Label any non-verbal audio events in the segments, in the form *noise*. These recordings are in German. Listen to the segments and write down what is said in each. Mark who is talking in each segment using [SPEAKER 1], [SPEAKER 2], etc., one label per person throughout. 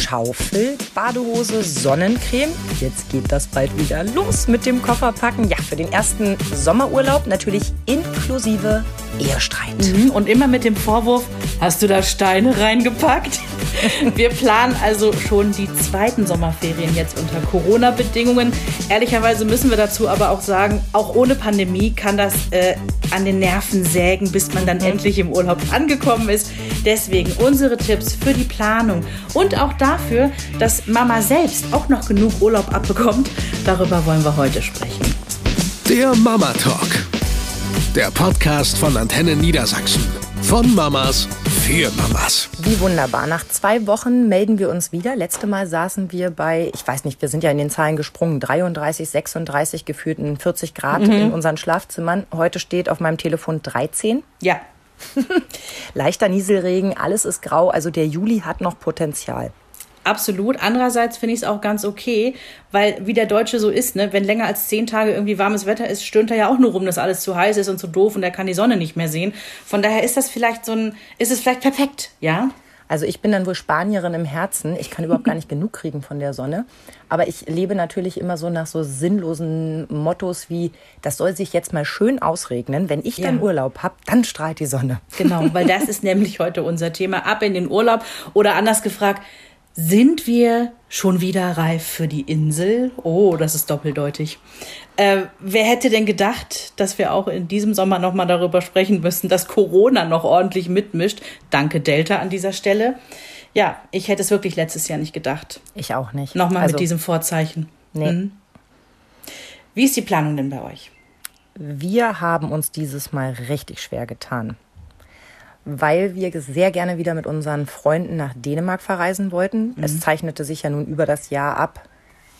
[SPEAKER 1] Schaufel, Badehose, Sonnencreme. Jetzt geht das bald wieder los mit dem Kofferpacken. Ja, für den ersten Sommerurlaub natürlich inklusive Ehestreit.
[SPEAKER 2] Mhm, und immer mit dem Vorwurf, hast du da Steine reingepackt? *laughs* Wir planen also schon die zweiten Sommerferien jetzt unter Corona-Bedingungen. Ehrlicherweise müssen wir dazu aber auch sagen, auch ohne Pandemie kann das äh, an den Nerven sägen, bis man dann mhm. endlich im Urlaub angekommen ist. Deswegen unsere Tipps für die Planung und auch dafür, dass Mama selbst auch noch genug Urlaub abbekommt. Darüber wollen wir heute sprechen.
[SPEAKER 3] Der Mama Talk. Der Podcast von Antenne Niedersachsen. Von Mamas für Mamas.
[SPEAKER 1] Wie wunderbar. Nach zwei Wochen melden wir uns wieder. Letzte Mal saßen wir bei, ich weiß nicht, wir sind ja in den Zahlen gesprungen, 33, 36, gefühlten 40 Grad mhm. in unseren Schlafzimmern. Heute steht auf meinem Telefon 13.
[SPEAKER 2] Ja. *laughs*
[SPEAKER 1] Leichter Nieselregen, alles ist grau. Also der Juli hat noch Potenzial.
[SPEAKER 2] Absolut. Andererseits finde ich es auch ganz okay, weil wie der Deutsche so ist, ne, wenn länger als zehn Tage irgendwie warmes Wetter ist, stöhnt er ja auch nur rum, dass alles zu heiß ist und zu doof und er kann die Sonne nicht mehr sehen. Von daher ist das vielleicht so ein, ist es vielleicht perfekt, ja?
[SPEAKER 1] Also ich bin dann wohl Spanierin im Herzen. Ich kann überhaupt gar nicht genug kriegen von der Sonne. Aber ich lebe natürlich immer so nach so sinnlosen Mottos wie, das soll sich jetzt mal schön ausregnen. Wenn ich dann Urlaub habe, dann strahlt die Sonne.
[SPEAKER 2] Genau, weil *laughs* das ist nämlich heute unser Thema. Ab in den Urlaub. Oder anders gefragt, sind wir schon wieder reif für die Insel? Oh, das ist doppeldeutig. Äh, wer hätte denn gedacht, dass wir auch in diesem Sommer nochmal darüber sprechen müssen, dass Corona noch ordentlich mitmischt? Danke Delta an dieser Stelle. Ja, ich hätte es wirklich letztes Jahr nicht gedacht.
[SPEAKER 1] Ich auch nicht.
[SPEAKER 2] Nochmal also, mit diesem Vorzeichen.
[SPEAKER 1] Nee. Mhm.
[SPEAKER 2] Wie ist die Planung denn bei euch?
[SPEAKER 1] Wir haben uns dieses Mal richtig schwer getan weil wir sehr gerne wieder mit unseren Freunden nach Dänemark verreisen wollten. Mhm. Es zeichnete sich ja nun über das Jahr ab,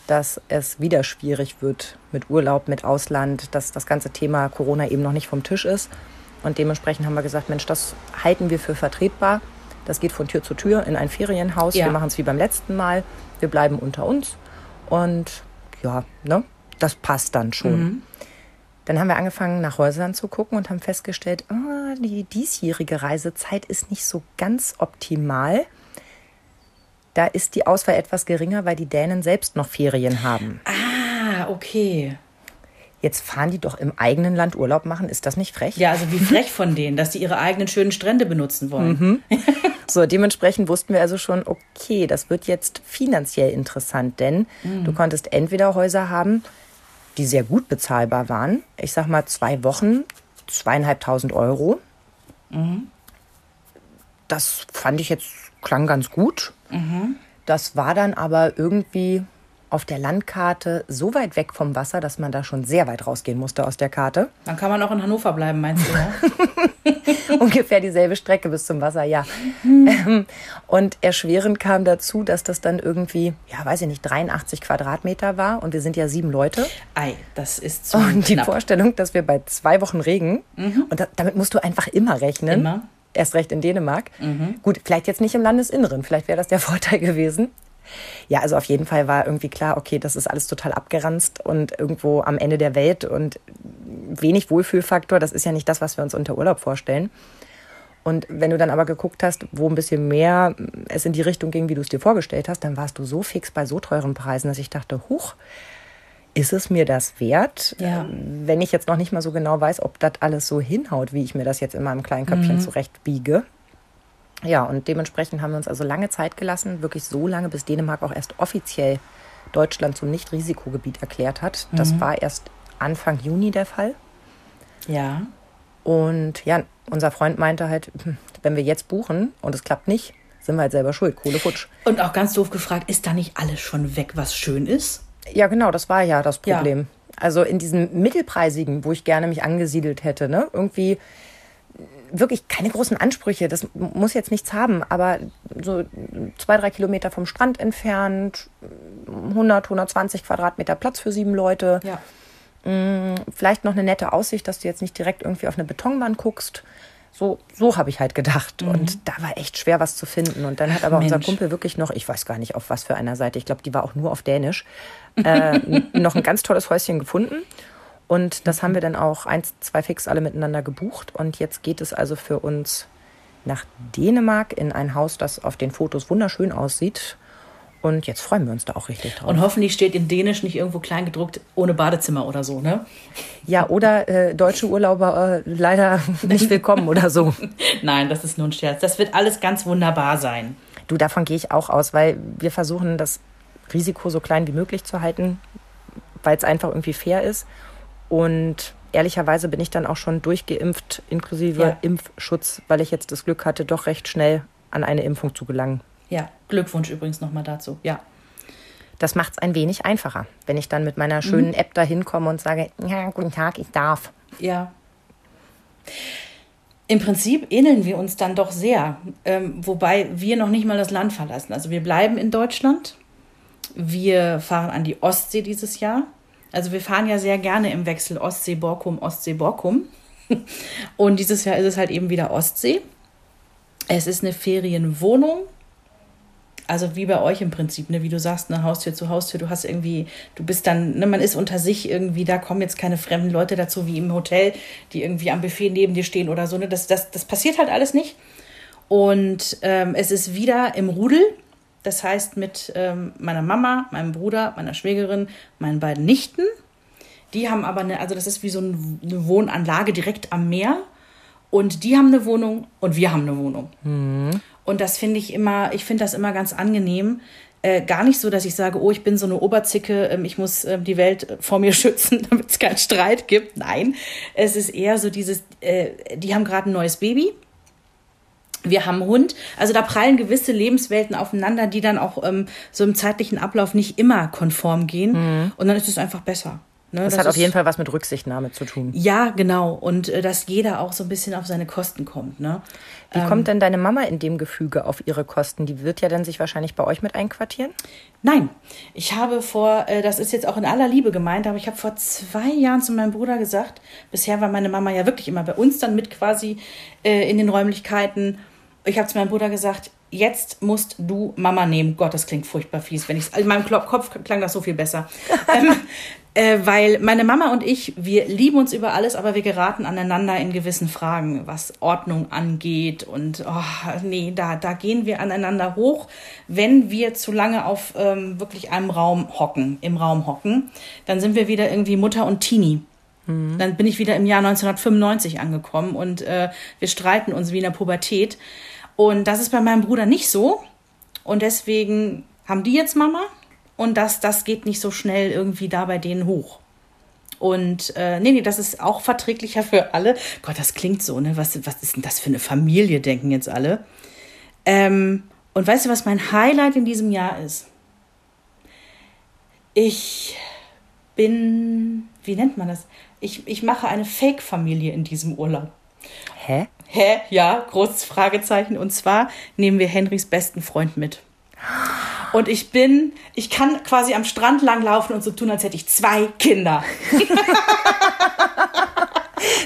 [SPEAKER 1] dass es wieder schwierig wird mit Urlaub, mit Ausland, dass das ganze Thema Corona eben noch nicht vom Tisch ist. Und dementsprechend haben wir gesagt, Mensch, das halten wir für vertretbar. Das geht von Tür zu Tür in ein Ferienhaus. Ja. Wir machen es wie beim letzten Mal. Wir bleiben unter uns. Und ja, ne, das passt dann schon. Mhm. Dann haben wir angefangen, nach Häusern zu gucken und haben festgestellt, oh, die diesjährige Reisezeit ist nicht so ganz optimal. Da ist die Auswahl etwas geringer, weil die Dänen selbst noch Ferien haben.
[SPEAKER 2] Ah, okay.
[SPEAKER 1] Jetzt fahren die doch im eigenen Land Urlaub machen. Ist das nicht frech?
[SPEAKER 2] Ja, also wie *laughs* frech von denen, dass sie ihre eigenen schönen Strände benutzen wollen.
[SPEAKER 1] Mhm. *laughs* So, dementsprechend wussten wir also schon, okay, das wird jetzt finanziell interessant, denn mhm. du konntest entweder Häuser haben, die sehr gut bezahlbar waren. Ich sag mal zwei Wochen, zweieinhalbtausend Euro. Mhm. Das fand ich jetzt, klang ganz gut. Mhm. Das war dann aber irgendwie auf der Landkarte so weit weg vom Wasser, dass man da schon sehr weit rausgehen musste aus der Karte.
[SPEAKER 2] Dann kann man auch in Hannover bleiben, meinst du? Ja? *laughs*
[SPEAKER 1] Ungefähr dieselbe Strecke bis zum Wasser, ja. Mhm. Und erschwerend kam dazu, dass das dann irgendwie, ja, weiß ich nicht, 83 Quadratmeter war und wir sind ja sieben Leute.
[SPEAKER 2] Ei, das ist zu
[SPEAKER 1] Und die Vorstellung, dass wir bei zwei Wochen Regen, mhm. und da, damit musst du einfach immer rechnen.
[SPEAKER 2] Immer
[SPEAKER 1] erst recht in Dänemark. Mhm. Gut, vielleicht jetzt nicht im Landesinneren, vielleicht wäre das der *laughs* Vorteil gewesen. Ja, also auf jeden Fall war irgendwie klar, okay, das ist alles total abgeranzt und irgendwo am Ende der Welt und wenig Wohlfühlfaktor. Das ist ja nicht das, was wir uns unter Urlaub vorstellen. Und wenn du dann aber geguckt hast, wo ein bisschen mehr es in die Richtung ging, wie du es dir vorgestellt hast, dann warst du so fix bei so teuren Preisen, dass ich dachte, huch, ist es mir das wert?
[SPEAKER 2] Ja.
[SPEAKER 1] Wenn ich jetzt noch nicht mal so genau weiß, ob das alles so hinhaut, wie ich mir das jetzt in meinem kleinen Köpfchen mhm. zurechtbiege. Ja, und dementsprechend haben wir uns also lange Zeit gelassen, wirklich so lange, bis Dänemark auch erst offiziell Deutschland zum Nicht-Risikogebiet erklärt hat. Das mhm. war erst Anfang Juni der Fall.
[SPEAKER 2] Ja.
[SPEAKER 1] Und ja, unser Freund meinte halt, *laughs* wenn wir jetzt buchen und es klappt nicht, sind wir halt selber schuld. Kohle futsch.
[SPEAKER 2] Und auch ganz doof gefragt, ist da nicht alles schon weg, was schön ist?
[SPEAKER 1] Ja, genau, das war ja das Problem. Ja. Also in diesem mittelpreisigen, wo ich gerne mich angesiedelt hätte, ne? Irgendwie wirklich keine großen Ansprüche. Das muss jetzt nichts haben, aber so zwei, drei Kilometer vom Strand entfernt, 100, 120 Quadratmeter Platz für sieben Leute.
[SPEAKER 2] Ja.
[SPEAKER 1] Mm, vielleicht noch eine nette Aussicht, dass du jetzt nicht direkt irgendwie auf eine Betonwand guckst. So, so habe ich halt gedacht. Mhm. Und da war echt schwer, was zu finden. Und dann hat aber Mensch. unser Kumpel wirklich noch, ich weiß gar nicht auf was für einer Seite, ich glaube, die war auch nur auf Dänisch, äh, *laughs* noch ein ganz tolles Häuschen gefunden. Und das haben wir dann auch eins, zwei fix alle miteinander gebucht. Und jetzt geht es also für uns nach Dänemark in ein Haus, das auf den Fotos wunderschön aussieht. Und jetzt freuen wir uns da auch richtig drauf.
[SPEAKER 2] Und hoffentlich steht in Dänisch nicht irgendwo klein gedruckt ohne Badezimmer oder so, ne?
[SPEAKER 1] Ja, oder äh, deutsche Urlauber äh, leider *laughs* nicht willkommen oder so. *laughs*
[SPEAKER 2] Nein, das ist nur ein Scherz. Das wird alles ganz wunderbar sein.
[SPEAKER 1] Du, davon gehe ich auch aus, weil wir versuchen, das Risiko so klein wie möglich zu halten, weil es einfach irgendwie fair ist. Und ehrlicherweise bin ich dann auch schon durchgeimpft, inklusive
[SPEAKER 2] Ja.
[SPEAKER 1] Impfschutz, weil ich jetzt das Glück hatte, doch recht schnell an eine Impfung zu gelangen.
[SPEAKER 2] Ja, Glückwunsch übrigens nochmal dazu. Ja.
[SPEAKER 1] Das macht es ein wenig einfacher, wenn ich dann mit meiner schönen App da hinkomme und sage, ja, guten Tag, ich darf.
[SPEAKER 2] Ja. Im Prinzip ähneln wir uns dann doch sehr, ähm, wobei wir noch nicht mal das Land verlassen. Also wir bleiben in Deutschland. Wir fahren an die Ostsee dieses Jahr. Also wir fahren ja sehr gerne im Wechsel Ostsee-Borkum, Ostsee-Borkum. *laughs* Und dieses Jahr ist es halt eben wieder Ostsee. Es ist eine Ferienwohnung. Also wie bei euch im Prinzip, ne? wie du sagst, eine Haustür zu Haustür, du hast irgendwie, du bist dann, ne, man ist unter sich irgendwie, da kommen jetzt keine fremden Leute dazu, wie im Hotel, die irgendwie am Buffet neben dir stehen oder so. Ne? Das, das, das passiert halt alles nicht. Und ähm, es ist wieder im Rudel. Das heißt mit ähm, meiner Mama, meinem Bruder, meiner Schwägerin, meinen beiden Nichten. Die haben aber eine, also das ist wie so ein- eine Wohnanlage direkt am Meer. Und die haben eine Wohnung und wir haben eine Wohnung. Und das finde ich immer, ich finde das immer ganz angenehm. Äh, gar nicht so, dass ich sage, oh, ich bin so eine Oberzicke, ähm, ich muss ähm, die Welt vor mir *laughs* schützen, damit es keinen Streit gibt. Nein, es ist eher so dieses, äh, die haben gerade ein neues Baby. Wir haben einen Hund. Also da prallen gewisse Lebenswelten aufeinander, die dann auch ähm, so im zeitlichen Ablauf nicht immer konform gehen. Und dann ist es einfach besser. Ne?
[SPEAKER 1] Das, hat auf jeden Fall was mit Rücksichtnahme zu tun.
[SPEAKER 2] Ja, genau. Und äh, dass jeder auch so ein bisschen auf seine Kosten kommt. Ne?
[SPEAKER 1] Wie kommt denn deine Mama in dem Gefüge auf ihre Kosten? Die wird ja dann sich wahrscheinlich bei euch mit einquartieren.
[SPEAKER 2] Nein, ich habe vor, äh, das ist jetzt auch in aller Liebe gemeint, aber ich habe vor zwei Jahren zu meinem Bruder gesagt, bisher war meine Mama ja wirklich immer bei uns dann mit quasi äh, in den Räumlichkeiten. Ich habe zu meinem Bruder gesagt, jetzt musst du Mama nehmen. Gott, das klingt furchtbar fies. Wenn ich in meinem Kopf klang das so viel besser. *laughs* ähm, äh, weil meine Mama und ich, wir lieben uns über alles, aber wir geraten aneinander in gewissen Fragen, was Ordnung angeht. Und oh, nee, da, da gehen wir aneinander hoch, wenn wir zu lange auf ähm, wirklich einem Raum hocken, im Raum hocken. Dann sind wir wieder irgendwie Mutter und Teenie. Dann bin ich wieder im Jahr 1995 angekommen und äh, wir streiten uns wie in der Pubertät. Und das ist bei meinem Bruder nicht so. Und deswegen haben die jetzt Mama und das, das geht nicht so schnell irgendwie da bei denen hoch. Und äh, nee, nee, das ist auch verträglicher für alle. Gott, das klingt so, ne? Was, was ist denn das für eine Familie, denken jetzt alle. Ähm, und weißt du, was mein Highlight in diesem Jahr ist? Ich bin, wie nennt man das? Ich, ich mache eine Fake-Familie in diesem Urlaub.
[SPEAKER 1] Hä?
[SPEAKER 2] Hä? Ja, großes Fragezeichen. Und zwar nehmen wir Henrys besten Freund mit. Und ich bin, ich kann quasi am Strand langlaufen und so tun, als hätte ich zwei Kinder. *laughs*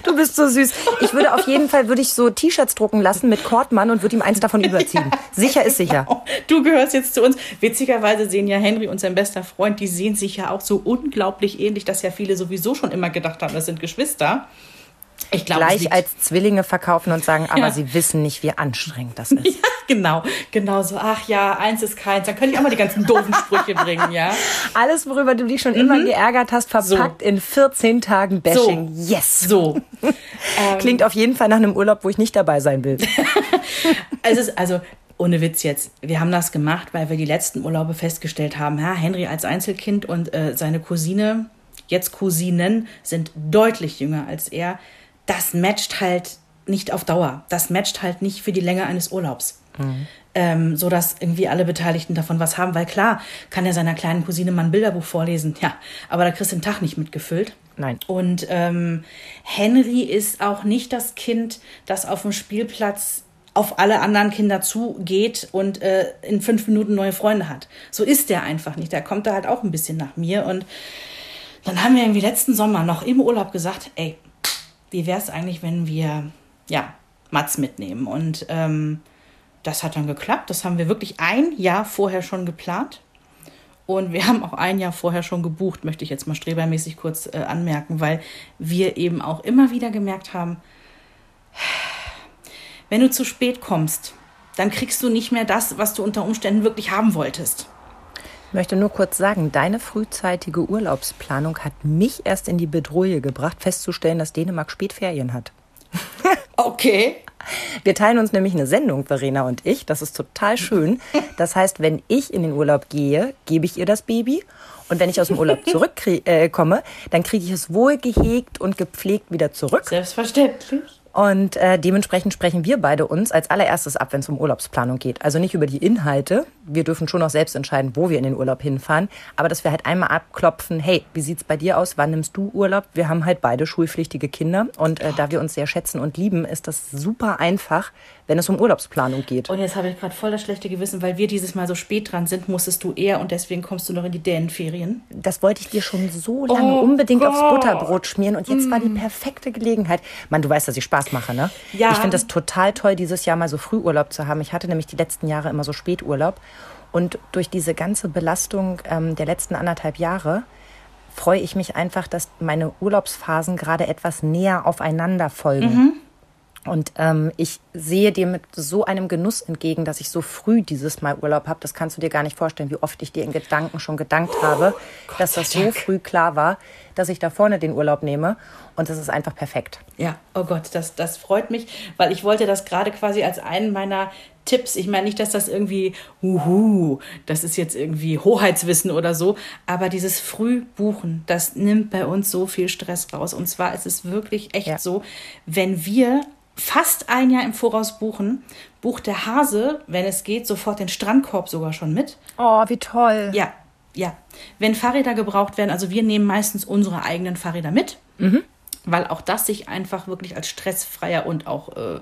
[SPEAKER 1] Du bist so süß. Ich würde auf jeden Fall würde ich so T-Shirts drucken lassen mit Kortmann und würde ihm eins davon *laughs* überziehen. Sicher ist sicher.
[SPEAKER 2] Du gehörst jetzt zu uns. Witzigerweise sehen ja Henry und sein bester Freund, die sehen sich ja auch so unglaublich ähnlich, dass ja viele sowieso schon immer gedacht haben, das sind Geschwister. Ich glaube, es
[SPEAKER 1] Gleich als Zwillinge verkaufen und sagen, aber
[SPEAKER 2] Ja.
[SPEAKER 1] sie wissen nicht, wie anstrengend das *laughs* ist.
[SPEAKER 2] Ja, genau, genau so. Ach ja, eins ist keins. Dann könnte ich auch mal die ganzen doofen Sprüche *laughs* bringen, ja.
[SPEAKER 1] Alles, worüber du dich schon immer geärgert hast, verpackt in 14 Tagen Bashing.
[SPEAKER 2] So.
[SPEAKER 1] Yes.
[SPEAKER 2] So. *laughs*
[SPEAKER 1] Klingt auf jeden Fall nach einem Urlaub, wo ich nicht dabei sein will.
[SPEAKER 2] Es ist also ohne Witz jetzt. Wir haben das gemacht, weil wir die letzten Urlaube festgestellt haben, ja, Henry als Einzelkind und äh, seine Cousine, jetzt Cousinen, sind deutlich jünger als er. Das matcht halt nicht auf Dauer. Das matcht halt nicht für die Länge eines Urlaubs. Ähm, so dass irgendwie alle Beteiligten davon was haben, weil klar kann er seiner kleinen Cousine mal ein Bilderbuch vorlesen, ja, aber da kriegst du den Tag nicht mitgefüllt.
[SPEAKER 1] Nein.
[SPEAKER 2] Und ähm, Henry ist auch nicht das Kind, das auf dem Spielplatz auf alle anderen Kinder zugeht und äh, in fünf Minuten neue Freunde hat. So ist der einfach nicht. Der kommt da halt auch ein bisschen nach mir. Und dann haben wir irgendwie letzten Sommer noch im Urlaub gesagt, ey, wie wäre es eigentlich, wenn wir, ja, Mats mitnehmen? Und ähm, das hat dann geklappt. Das haben wir wirklich ein Jahr vorher schon geplant. Und wir *laughs* haben auch ein Jahr vorher schon gebucht, möchte ich jetzt mal strebermäßig kurz äh, anmerken, weil wir eben auch immer wieder gemerkt haben, *sighs* wenn du zu spät kommst, dann kriegst du nicht mehr das, was du unter Umständen wirklich haben wolltest.
[SPEAKER 1] Ich möchte nur kurz sagen, deine frühzeitige Urlaubsplanung hat mich erst in die Bedrohung gebracht, festzustellen, dass Dänemark Spätferien hat. *laughs*
[SPEAKER 2] Okay.
[SPEAKER 1] Wir teilen uns nämlich eine Sendung, Verena und ich. Das ist total schön. Das heißt, wenn ich in den Urlaub gehe, gebe ich ihr das Baby. Und wenn ich aus dem Urlaub zurückkomme, äh, dann kriege ich es wohl gehegt und gepflegt wieder zurück.
[SPEAKER 2] Selbstverständlich.
[SPEAKER 1] Und äh, dementsprechend sprechen wir beide uns als allererstes ab, wenn es um Urlaubsplanung geht. Also nicht über die Inhalte. Wir dürfen schon noch selbst entscheiden, wo wir in den Urlaub hinfahren. Aber dass wir halt einmal abklopfen, hey, wie sieht's bei dir aus? Wann nimmst du Urlaub? Wir haben halt beide schulpflichtige Kinder. Und äh, da wir uns sehr schätzen und lieben, ist das super einfach, wenn es um Urlaubsplanung geht.
[SPEAKER 2] Und jetzt habe ich gerade voll das schlechte Gewissen, weil wir dieses Mal so spät dran sind, musstest du eher und deswegen kommst du noch in die Dänenferien.
[SPEAKER 1] Das wollte ich dir schon so lange oh unbedingt Gott. aufs Butterbrot schmieren und jetzt mm. war die perfekte Gelegenheit. Mann, du weißt, dass ich Spaß mache, ne? Ja. Ich finde das total toll, dieses Jahr mal so Frühurlaub zu haben. Ich hatte nämlich die letzten Jahre immer so Späturlaub und durch diese ganze Belastung ähm, der letzten anderthalb Jahre freue ich mich einfach, dass meine Urlaubsphasen gerade etwas näher aufeinander folgen. Mhm. Und ähm, ich sehe dir mit so einem Genuss entgegen, dass ich so früh dieses Mal Urlaub habe. Das kannst du dir gar nicht vorstellen, wie oft ich dir in Gedanken schon gedankt oh, habe, Gott dass das so früh klar war, dass ich da vorne den Urlaub nehme. Und das ist einfach perfekt.
[SPEAKER 2] Ja, oh Gott, das, das freut mich, weil ich wollte das gerade quasi als einen meiner Tipps. Ich meine nicht, dass das irgendwie, uhu, das ist jetzt irgendwie Hoheitswissen oder so, aber dieses Frühbuchen, das nimmt bei uns so viel Stress raus. Und zwar ist es wirklich echt ja. so, wenn wir fast ein Jahr im Voraus buchen, bucht der Hase, wenn es geht, sofort den Strandkorb sogar schon mit.
[SPEAKER 1] Oh, wie toll.
[SPEAKER 2] Ja, ja. Wenn Fahrräder gebraucht werden, also wir nehmen meistens unsere eigenen Fahrräder mit. Mhm weil auch das sich einfach wirklich als stressfreier und auch äh,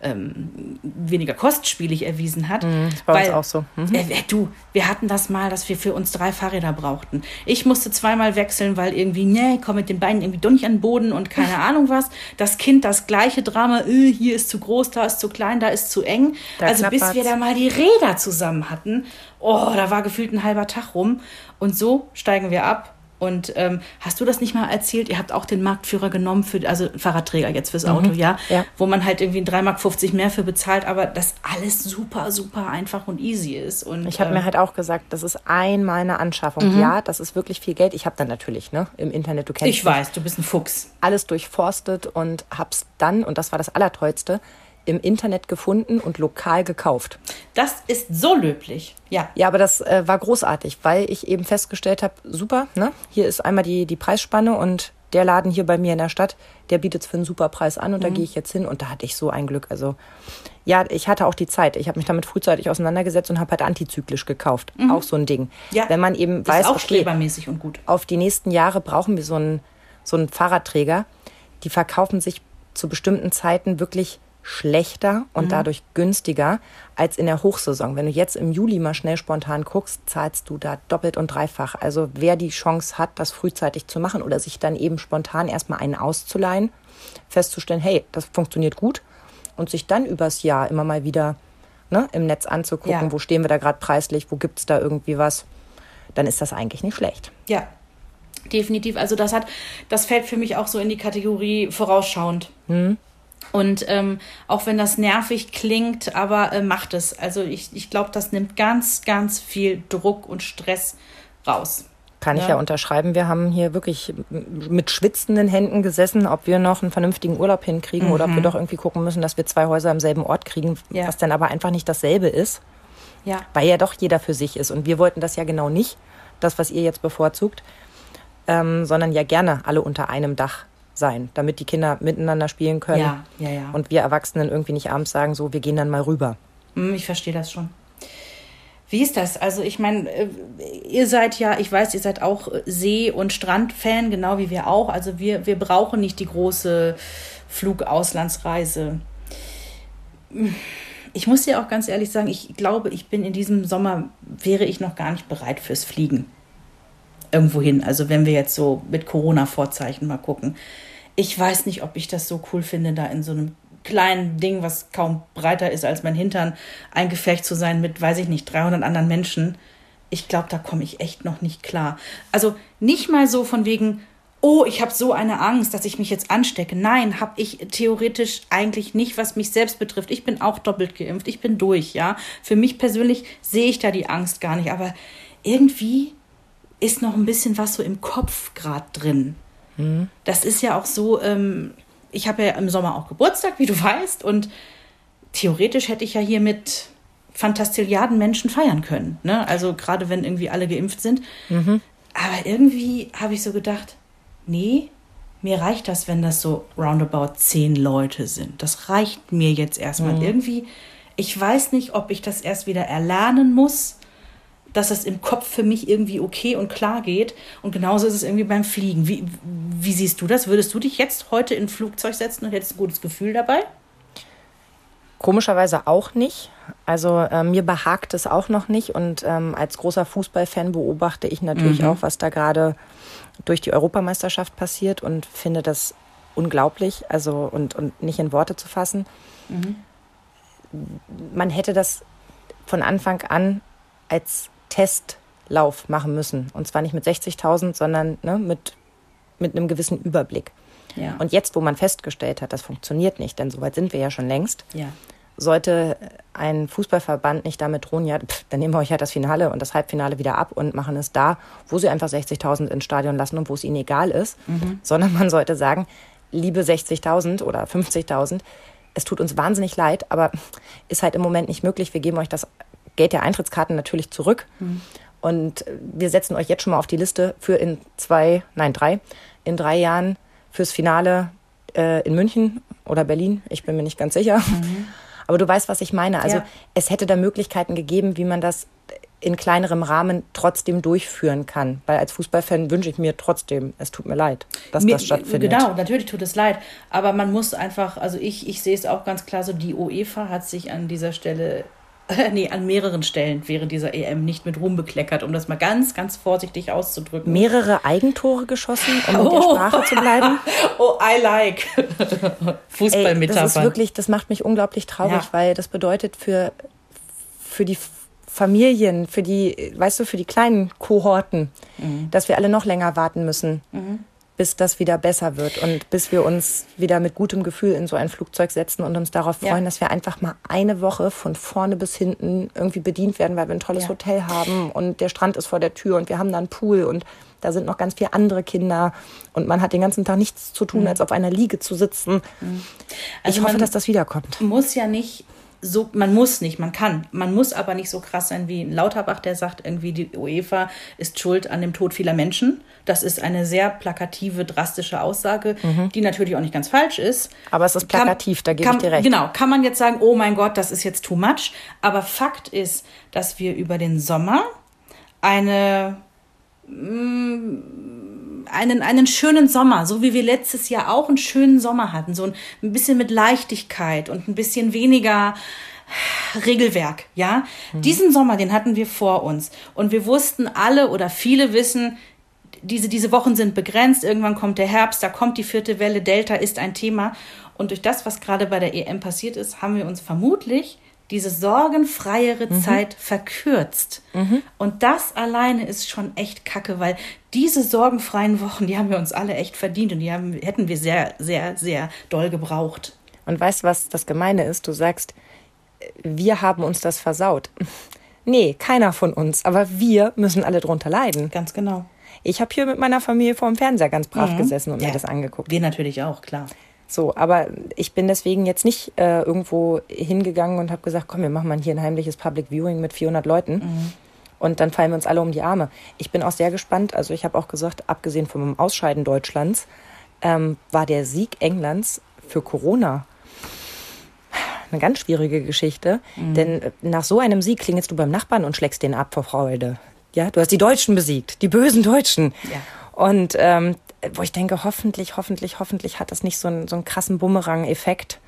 [SPEAKER 2] ähm, weniger kostspielig erwiesen hat.
[SPEAKER 1] Mhm, ist bei weil, uns auch so. Mhm.
[SPEAKER 2] Äh, du, wir hatten das mal, dass wir für uns drei Fahrräder brauchten. Ich musste zweimal wechseln, weil irgendwie, nee, komm mit den Beinen irgendwie doch nicht an den Boden und keine *laughs* Ahnung was. Das Kind das gleiche Drama, äh, hier ist zu groß, da ist zu klein, da ist zu eng. Da also bis wir da mal die Räder zusammen hatten, oh, da war gefühlt ein halber Tag rum. Und so steigen wir ab und ähm, hast du das nicht mal erzählt? Ihr habt auch den Marktführer genommen für, also Fahrradträger jetzt fürs Auto, mhm, ja? ja? Wo man halt irgendwie 3,50 Mark mehr für bezahlt, aber das alles super, super einfach und easy ist. Und,
[SPEAKER 1] ich habe ähm, mir halt auch gesagt, das ist einmal eine Anschaffung. Mhm. Ja, das ist wirklich viel Geld. Ich habe dann natürlich, ne, im Internet, du kennst
[SPEAKER 2] Ich weiß, du bist ein Fuchs.
[SPEAKER 1] Alles durchforstet und hab's dann, und das war das Allertollste, im Internet gefunden und lokal gekauft.
[SPEAKER 2] Das ist so löblich. Ja.
[SPEAKER 1] Ja, aber das äh, war großartig, weil ich eben festgestellt habe, super, ne? Hier ist einmal die, die Preisspanne und der Laden hier bei mir in der Stadt, der bietet es für einen super Preis an und mhm. da gehe ich jetzt hin und da hatte ich so ein Glück. Also ja, ich hatte auch die Zeit. Ich habe mich damit frühzeitig auseinandergesetzt und habe halt antizyklisch gekauft. Mhm. Auch so ein Ding. Ja. Wenn man eben das weiß, ist
[SPEAKER 2] auch okay, und gut.
[SPEAKER 1] Auf die nächsten Jahre brauchen wir so einen, so einen Fahrradträger. Die verkaufen sich zu bestimmten Zeiten wirklich schlechter und mhm. dadurch günstiger als in der Hochsaison. Wenn du jetzt im Juli mal schnell spontan guckst, zahlst du da doppelt und dreifach. Also wer die Chance hat, das frühzeitig zu machen oder sich dann eben spontan erstmal einen auszuleihen, festzustellen, hey, das funktioniert gut und sich dann übers Jahr immer mal wieder ne, im Netz anzugucken, ja. wo stehen wir da gerade preislich, wo gibt es da irgendwie was, dann ist das eigentlich nicht schlecht.
[SPEAKER 2] Ja, definitiv. Also das hat, das fällt für mich auch so in die Kategorie vorausschauend. Mhm. Und ähm, auch wenn das nervig klingt, aber äh, macht es. Also ich, ich glaube, das nimmt ganz, ganz viel Druck und Stress raus.
[SPEAKER 1] Kann ja. ich ja unterschreiben. Wir haben hier wirklich mit schwitzenden Händen gesessen, ob wir noch einen vernünftigen Urlaub hinkriegen mhm. oder ob wir mhm. doch irgendwie gucken müssen, dass wir zwei Häuser am selben Ort kriegen, ja. was dann aber einfach nicht dasselbe ist. Ja. Weil ja doch jeder für sich ist. Und wir wollten das ja genau nicht, das, was ihr jetzt bevorzugt, ähm, sondern ja gerne alle unter einem Dach sein, damit die Kinder miteinander spielen können. Ja, ja, ja. Und wir Erwachsenen irgendwie nicht abends sagen, so, wir gehen dann mal rüber.
[SPEAKER 2] Hm, ich verstehe das schon. Wie ist das? Also ich meine, äh, ihr seid ja, ich weiß, ihr seid auch See- und Strandfan, genau wie wir auch. Also wir, wir brauchen nicht die große Flugauslandsreise. Ich muss dir auch ganz ehrlich sagen, ich glaube, ich bin in diesem Sommer, wäre ich noch gar nicht bereit fürs Fliegen irgendwo hin. Also wenn wir jetzt so mit Corona-Vorzeichen mal gucken. Ich weiß nicht, ob ich das so cool finde, da in so einem kleinen Ding, was kaum breiter ist als mein Hintern, eingefecht zu sein mit, weiß ich nicht, 300 anderen Menschen. Ich glaube, da komme ich echt noch nicht klar. Also nicht mal so von wegen, oh, ich habe so eine Angst, dass ich mich jetzt anstecke. Nein, habe ich theoretisch eigentlich nicht, was mich selbst betrifft. Ich bin auch doppelt geimpft, ich bin durch, ja. Für mich persönlich sehe ich da die Angst gar nicht, aber irgendwie ist noch ein bisschen was so im Kopf gerade drin. Mhm. Das ist ja auch so, ähm, ich habe ja im Sommer auch Geburtstag, wie du weißt, und theoretisch hätte ich ja hier mit Fantastilliarden Menschen feiern können. Ne? Also gerade wenn irgendwie alle geimpft sind. Mhm. Aber irgendwie habe ich so gedacht, nee, mir reicht das, wenn das so roundabout zehn Leute sind. Das reicht mir jetzt erstmal. Mhm. Irgendwie, ich weiß nicht, ob ich das erst wieder erlernen muss, dass es im Kopf für mich irgendwie okay und klar geht. Und genauso ist es irgendwie beim Fliegen. Wie, wie siehst du das? Würdest du dich jetzt heute in ein Flugzeug setzen und hättest ein gutes Gefühl dabei?
[SPEAKER 1] Komischerweise auch nicht. Also äh, mir behagt es auch noch nicht. Und ähm, als großer Fußballfan beobachte ich natürlich mhm. auch, was da gerade durch die Europameisterschaft passiert und finde das unglaublich, also und, und nicht in Worte zu fassen. Mhm. Man hätte das von Anfang an als Testlauf machen müssen. Und zwar nicht mit 60.000, sondern ne, mit, mit einem gewissen Überblick. Ja. Und jetzt, wo man festgestellt hat, das funktioniert nicht, denn soweit sind wir ja schon längst, ja. sollte ein Fußballverband nicht damit drohen, ja, pff, dann nehmen wir euch halt das Finale und das Halbfinale wieder ab und machen es da, wo sie einfach 60.000 ins Stadion lassen und wo es ihnen egal ist, mhm. sondern man sollte sagen, liebe 60.000 oder 50.000, es tut uns wahnsinnig leid, aber ist halt im Moment nicht möglich. Wir geben euch das Geld der Eintrittskarten natürlich zurück. Mhm. Und wir setzen euch jetzt schon mal auf die Liste für in zwei, nein, drei, in drei Jahren fürs Finale äh, in München oder Berlin. Ich bin mir nicht ganz sicher. Mhm. *laughs* Aber du weißt, was ich meine. Also ja. es hätte da Möglichkeiten gegeben, wie man das in kleinerem Rahmen trotzdem durchführen kann. Weil als Fußballfan wünsche ich mir trotzdem, es tut mir leid, dass mir, das stattfindet.
[SPEAKER 2] Genau, natürlich tut es leid. Aber man muss einfach, also ich, ich sehe es auch ganz klar so, die UEFA hat sich an dieser Stelle nee, an mehreren Stellen während dieser EM nicht mit Ruhm bekleckert, um das mal ganz, ganz vorsichtig auszudrücken.
[SPEAKER 1] Mehrere Eigentore geschossen, um oh. in der Sprache zu bleiben. *laughs*
[SPEAKER 2] oh, I like. *laughs*
[SPEAKER 1] Fußballmetapher. Das ist wirklich, das macht mich unglaublich traurig, ja. weil das bedeutet für, für die Familien, für die, weißt du, für die kleinen Kohorten, mhm. dass wir alle noch länger warten müssen. Mhm bis das wieder besser wird und bis wir uns wieder mit gutem Gefühl in so ein Flugzeug setzen und uns darauf freuen, ja. dass wir einfach mal eine Woche von vorne bis hinten irgendwie bedient werden, weil wir ein tolles ja. Hotel haben und der Strand ist vor der Tür und wir haben da einen Pool und da sind noch ganz viele andere Kinder und man hat den ganzen Tag nichts zu tun, mhm. als auf einer Liege zu sitzen. Mhm. Also ich hoffe, dass das wiederkommt.
[SPEAKER 2] Muss ja nicht so, man muss nicht, man kann. Man muss aber nicht so krass sein wie Lauterbach, der sagt irgendwie, die UEFA ist schuld an dem Tod vieler Menschen. Das ist eine sehr plakative, drastische Aussage, mhm. die natürlich auch nicht ganz falsch ist.
[SPEAKER 1] Aber es ist plakativ, kann, da gebe
[SPEAKER 2] kann,
[SPEAKER 1] ich dir recht.
[SPEAKER 2] Genau, kann man jetzt sagen, oh mein Gott, das ist jetzt too much. Aber Fakt ist, dass wir über den Sommer eine einen, einen schönen Sommer, so wie wir letztes Jahr auch einen schönen Sommer hatten. So ein, ein bisschen mit Leichtigkeit und ein bisschen weniger Regelwerk, ja. Mhm. Diesen Sommer, den hatten wir vor uns. Und wir wussten alle oder viele wissen, diese, diese Wochen sind begrenzt, irgendwann kommt der Herbst, da kommt die vierte Welle, Delta ist ein Thema. Und durch das, was gerade bei der EM passiert ist, haben wir uns vermutlich diese sorgenfreiere mhm. Zeit verkürzt. Mhm. Und das alleine ist schon echt kacke, weil diese sorgenfreien Wochen, die haben wir uns alle echt verdient und die haben, hätten wir sehr, sehr, sehr doll gebraucht.
[SPEAKER 1] Und weißt du, was das Gemeine ist? Du sagst, wir haben uns das versaut. *laughs* Nee, keiner von uns, aber wir müssen alle drunter leiden.
[SPEAKER 2] Ganz genau.
[SPEAKER 1] Ich habe hier mit meiner Familie vor dem Fernseher ganz brav mhm. gesessen und ja. mir das angeguckt.
[SPEAKER 2] Wir natürlich auch, klar.
[SPEAKER 1] So, aber ich bin deswegen jetzt nicht äh, irgendwo hingegangen und habe gesagt, komm, wir machen mal hier ein heimliches Public Viewing mit 400 Leuten. Mhm. Und dann fallen wir uns alle um die Arme. Ich bin auch sehr gespannt. Also ich habe auch gesagt, abgesehen vom Ausscheiden Deutschlands, ähm, war der Sieg Englands für Corona eine ganz schwierige Geschichte. Mhm. Denn äh, nach so einem Sieg klingelst du beim Nachbarn und schlägst den ab vor Freude. Ja, du hast die Deutschen besiegt, die bösen Deutschen. Ja. Und ähm, wo ich denke, hoffentlich, hoffentlich, hoffentlich hat das nicht so einen, so einen krassen Bumerang-Effekt.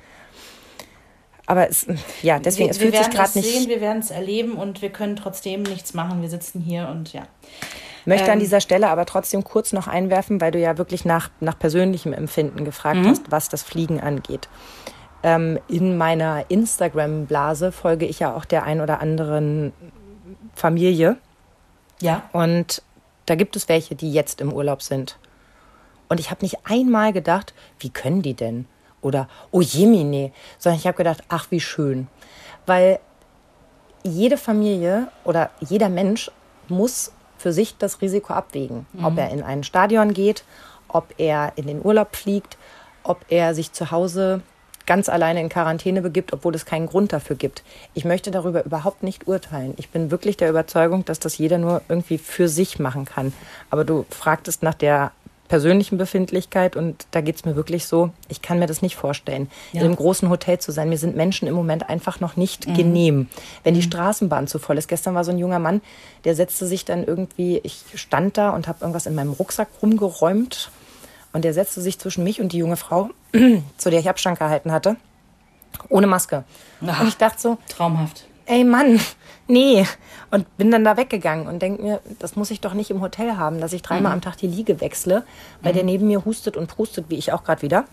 [SPEAKER 1] Aber es, ja, deswegen, wir, es fühlt sich gerade nicht.
[SPEAKER 2] Sehen, wir werden es erleben und wir können trotzdem nichts machen. Wir sitzen hier und ja.
[SPEAKER 1] Möchte ähm, an dieser Stelle aber trotzdem kurz noch einwerfen, weil du ja wirklich nach, nach persönlichem Empfinden gefragt mhm. hast, was das Fliegen angeht. Ähm, in meiner Instagram-Blase folge ich ja auch der ein oder anderen Familie.
[SPEAKER 2] Ja.
[SPEAKER 1] Und da gibt es welche, die jetzt im Urlaub sind. Und ich habe nicht einmal gedacht, wie können die denn? Oder, oh Jemine, sondern ich habe gedacht, ach, wie schön. Weil jede Familie oder jeder Mensch muss für sich das Risiko abwägen, mhm. ob er in ein Stadion geht, ob er in den Urlaub fliegt, ob er sich zu Hause ganz alleine in Quarantäne begibt, obwohl es keinen Grund dafür gibt. Ich möchte darüber überhaupt nicht urteilen. Ich bin wirklich der Überzeugung, dass das jeder nur irgendwie für sich machen kann. Aber du fragtest nach der persönlichen Befindlichkeit und da geht es mir wirklich so, ich kann mir das nicht vorstellen, ja. in einem großen Hotel zu sein. Mir sind Menschen im Moment einfach noch nicht mhm. genehm. Wenn die mhm. Straßenbahn zu voll ist. Gestern war so ein junger Mann, der setzte sich dann irgendwie, ich stand da und habe irgendwas in meinem Rucksack rumgeräumt und der setzte sich zwischen mich und die junge Frau, *clears throat* zu der ich Abstand gehalten hatte, ohne Maske. Ach, und ich dachte so,
[SPEAKER 2] traumhaft.
[SPEAKER 1] Ey Mann, nee. Und bin dann da weggegangen und denke mir, das muss ich doch nicht im Hotel haben, dass ich dreimal mhm. am Tag die Liege wechsle, weil mhm. der neben mir hustet und prustet, wie ich auch gerade wieder.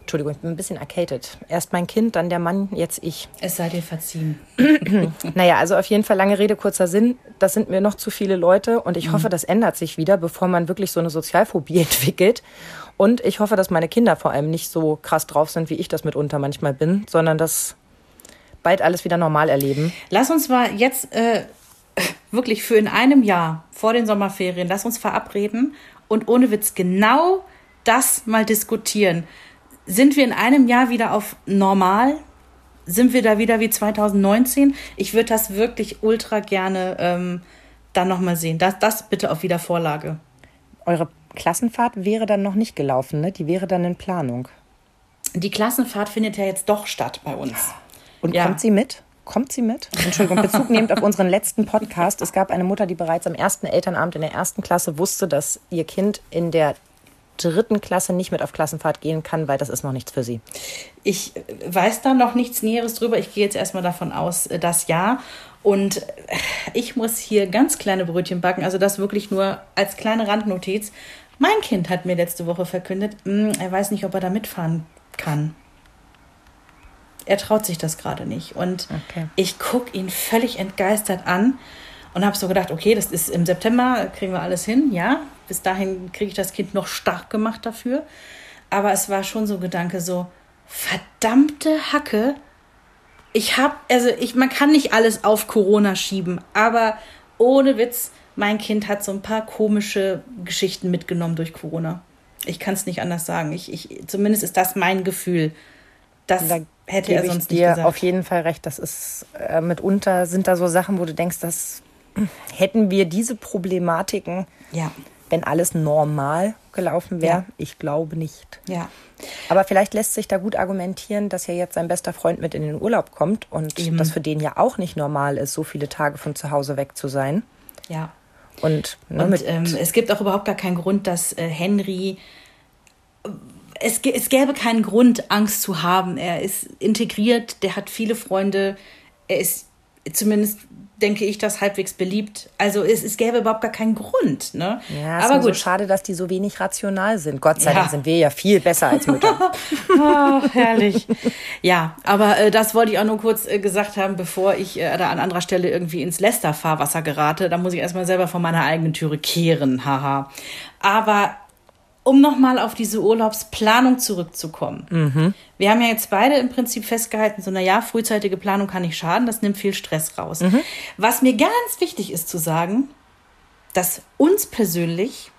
[SPEAKER 1] Entschuldigung, ich bin ein bisschen erkältet. Erst mein Kind, dann der Mann, jetzt ich.
[SPEAKER 2] Es sei dir verziehen. *clears throat*
[SPEAKER 1] naja, also auf jeden Fall lange Rede, kurzer Sinn. Das sind mir noch zu viele Leute und ich mhm. hoffe, das ändert sich wieder, bevor man wirklich so eine Sozialphobie *laughs* entwickelt und ich hoffe, dass meine Kinder vor allem nicht so krass drauf sind, wie ich das mitunter manchmal bin, sondern dass bald alles wieder normal erleben.
[SPEAKER 2] Lass uns mal jetzt äh, wirklich für in einem Jahr vor den Sommerferien, lass uns verabreden und ohne Witz genau das mal diskutieren. Sind wir in einem Jahr wieder auf normal? Sind wir da wieder wie 2019? Ich würde das wirklich ultra gerne ähm, dann nochmal sehen. Das, das bitte auf Wiedervorlage.
[SPEAKER 1] Eure Klassenfahrt wäre dann noch nicht gelaufen, ne? Die wäre dann in Planung.
[SPEAKER 2] Die Klassenfahrt findet ja jetzt doch statt bei uns.
[SPEAKER 1] Und ja. kommt sie mit? Kommt sie mit? Entschuldigung, Bezug nehmend auf unseren letzten Podcast. Es gab eine Mutter, die bereits am ersten Elternabend in der ersten Klasse wusste, dass ihr Kind in der dritten Klasse nicht mit auf Klassenfahrt gehen kann, weil das ist noch nichts für sie.
[SPEAKER 2] Ich weiß da noch nichts Näheres drüber. Ich gehe jetzt erstmal davon aus, dass ja. Und ich muss hier ganz kleine Brötchen backen. Also das wirklich nur als kleine Randnotiz. Mein Kind hat mir letzte Woche verkündet, hm, er weiß nicht, ob er da mitfahren kann. Er traut sich das gerade nicht. Und okay. ich gucke ihn völlig entgeistert an und habe so gedacht, okay, das ist im September, kriegen wir alles hin, ja. Bis dahin kriege ich das Kind noch stark gemacht dafür. Aber es war schon so ein Gedanke, so, verdammte Hacke. Ich habe, also ich, man kann nicht alles auf Corona schieben, aber ohne Witz, mein Kind hat so ein paar komische Geschichten mitgenommen durch Corona. Ich kann es nicht anders sagen. Ich, ich, zumindest ist das mein Gefühl. Das hätte er sonst
[SPEAKER 1] ich dir nicht gesagt. auf jeden Fall recht. Das ist äh, mitunter sind da so Sachen, wo du denkst, dass *clears throat* hätten wir diese Problematiken, ja. wenn alles normal gelaufen wäre. Ja. Ich glaube nicht.
[SPEAKER 2] Ja.
[SPEAKER 1] Aber vielleicht lässt sich da gut argumentieren, dass ja jetzt sein bester Freund mit in den Urlaub kommt und Eben. das für den ja auch nicht normal ist, so viele Tage von zu Hause weg zu sein.
[SPEAKER 2] Ja.
[SPEAKER 1] Und,
[SPEAKER 2] ne, und ähm, es gibt auch überhaupt gar keinen Grund, dass äh, Henry. Es, es gäbe keinen Grund, Angst zu haben. Er ist integriert, der hat viele Freunde, er ist zumindest denke ich, das halbwegs beliebt. Also es, es gäbe überhaupt gar keinen Grund. Ne?
[SPEAKER 1] Ja, es aber ist gut. so schade, dass die so wenig rational sind. Gott sei ja. Dank sind wir ja viel besser als Mütter. *laughs*
[SPEAKER 2] oh, herrlich. Ja, aber äh, das wollte ich auch nur kurz äh, gesagt haben, bevor ich äh, da an anderer Stelle irgendwie ins Lästerfahrwasser gerate. Da muss ich erstmal selber vor meiner eigenen Türe kehren. Haha. Aber um nochmal auf diese Urlaubsplanung zurückzukommen. Mhm. Wir haben ja jetzt beide im Prinzip festgehalten, so, naja, frühzeitige Planung kann nicht schaden, das nimmt viel Stress raus. Mhm. Was mir ganz wichtig ist zu sagen, dass uns persönlich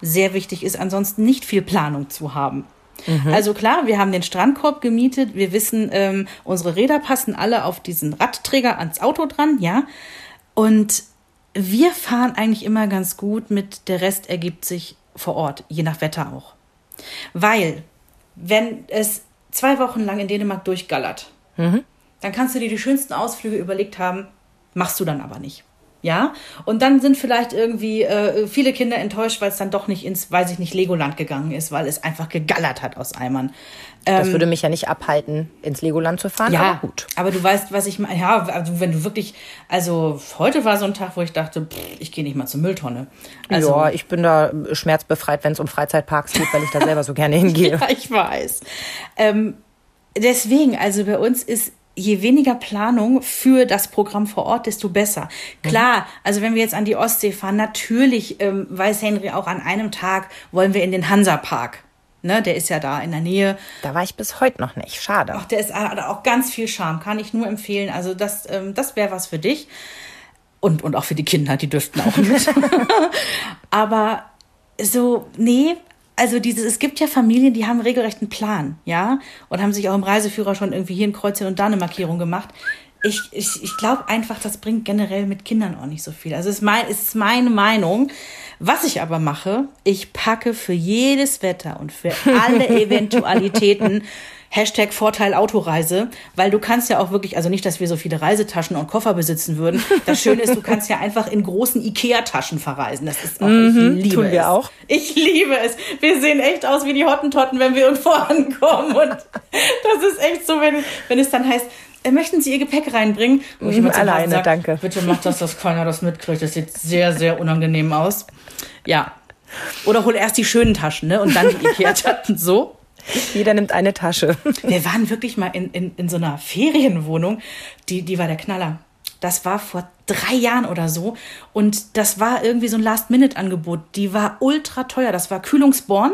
[SPEAKER 2] sehr wichtig ist, ansonsten nicht viel Planung zu haben. Mhm. Also klar, wir haben den Strandkorb gemietet, wir wissen, ähm, unsere Räder passen alle auf diesen Radträger ans Auto dran, ja. Und wir fahren eigentlich immer ganz gut mit, der Rest ergibt sich vor Ort, je nach Wetter auch. Weil, wenn es zwei Wochen lang in Dänemark durchgallert, mhm. dann kannst du dir die schönsten Ausflüge überlegt haben, machst du dann aber nicht. Ja, und dann sind vielleicht irgendwie äh, viele Kinder enttäuscht, weil es dann doch nicht ins, weiß ich nicht, Legoland gegangen ist, weil es einfach gegallert hat aus Eimern.
[SPEAKER 1] Ähm, das würde mich ja nicht abhalten, ins Legoland zu fahren,
[SPEAKER 2] ja, aber gut. Aber du weißt, was ich meine. Ja, also wenn du wirklich, also heute war so ein Tag, wo ich dachte, pff, ich gehe nicht mal zur Mülltonne. Also,
[SPEAKER 1] ja, ich bin da schmerzbefreit, wenn es um Freizeitparks geht, weil ich da selber so gerne *laughs* hingehe.
[SPEAKER 2] ja, ich weiß. Ähm, deswegen, also bei uns ist je weniger Planung für das Programm vor Ort, desto besser. Klar, also wenn wir jetzt an die Ostsee fahren, natürlich ähm, weiß Henry auch an einem Tag wollen wir in den Hansapark. Ne, der ist ja da in der Nähe.
[SPEAKER 1] Da war ich bis heute noch nicht. Schade.
[SPEAKER 2] Ach, der ist hat auch ganz viel Charme, kann ich nur empfehlen. Also das, ähm, das wäre was für dich. Und, und auch für die Kinder, die dürften auch mit. *laughs* Aber so, nee, also dieses, es gibt ja Familien, die haben regelrecht einen Plan, ja, und haben sich auch im Reiseführer schon irgendwie hier ein Kreuzchen und da eine Markierung gemacht. Ich, ich, ich glaube einfach, das bringt generell mit Kindern auch nicht so viel. Also es ist, mein, es ist meine Meinung. Was ich aber mache, ich packe für jedes Wetter und für alle *laughs* Eventualitäten Hashtag Vorteil Autoreise, weil du kannst ja auch wirklich, also nicht, dass wir so viele Reisetaschen und Koffer besitzen würden. Das Schöne ist, du kannst ja einfach in großen Ikea-Taschen verreisen. Das ist auch,
[SPEAKER 1] Mhm,
[SPEAKER 2] ich liebe
[SPEAKER 1] tun
[SPEAKER 2] es.
[SPEAKER 1] wir auch.
[SPEAKER 2] Ich liebe es. Wir sehen echt aus wie die Hottentotten, wenn wir irgendwo *laughs* ankommen. Und das ist echt so, wenn, wenn es dann heißt, möchten Sie Ihr Gepäck reinbringen? Wo ich immer
[SPEAKER 1] alleine,
[SPEAKER 2] sag,
[SPEAKER 1] danke.
[SPEAKER 2] Bitte macht das, dass keiner das mitkriegt. Das sieht sehr, sehr unangenehm aus. Ja. Oder hol erst die schönen Taschen, ne? Und dann die Ikea-Taschen. So.
[SPEAKER 1] Jeder nimmt eine Tasche.
[SPEAKER 2] Wir waren wirklich mal in, in, in so einer Ferienwohnung, die, die war der Knaller. Das war vor drei Jahren oder so. Und das war irgendwie so ein Last-Minute-Angebot. Die war ultra teuer. Das war Kühlungsborn.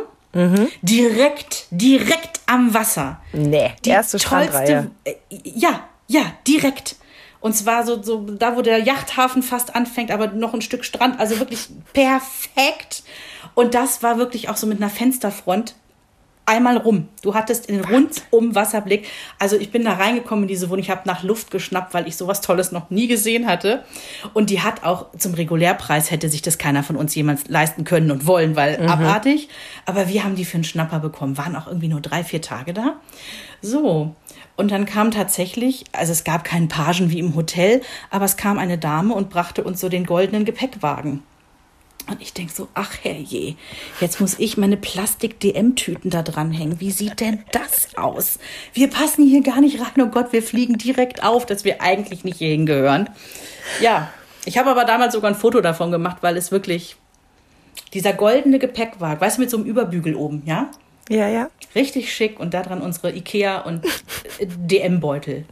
[SPEAKER 2] Direkt, direkt am Wasser.
[SPEAKER 1] Nee,
[SPEAKER 2] Die
[SPEAKER 1] erste Strandreihe.
[SPEAKER 2] äh, Ja, ja, direkt. Und zwar so, so da, wo der Yachthafen fast anfängt, aber noch ein Stück Strand. Also wirklich perfekt. Und das war wirklich auch so mit einer Fensterfront einmal rum. Du hattest den rundum Wasserblick. Also ich bin da reingekommen in diese Wohnung. Ich habe nach Luft geschnappt, weil ich sowas Tolles noch nie gesehen hatte. Und die hat auch zum Regulärpreis hätte sich das keiner von uns jemals leisten können und wollen, weil abartig. Aber wir haben die für einen Schnapper bekommen. Waren auch irgendwie nur drei, vier Tage da. So. Und dann kam tatsächlich, also es gab keinen Pagen wie im Hotel, aber es kam eine Dame und brachte uns so den goldenen Gepäckwagen. Und ich denk so, ach herrje, jetzt muss ich meine Plastik-DM-Tüten da dranhängen. Wie sieht denn das aus? Wir passen hier gar nicht rein. Oh Gott, wir fliegen direkt auf, dass wir eigentlich nicht hierhin gehören. Ja, ich habe aber damals sogar ein Foto davon gemacht, weil es wirklich dieser goldene Gepäckwagen, weißt du, mit so einem Überbügel oben, ja?
[SPEAKER 1] Ja, ja.
[SPEAKER 2] Richtig schick und daran unsere Ikea und äh, DM-Beutel.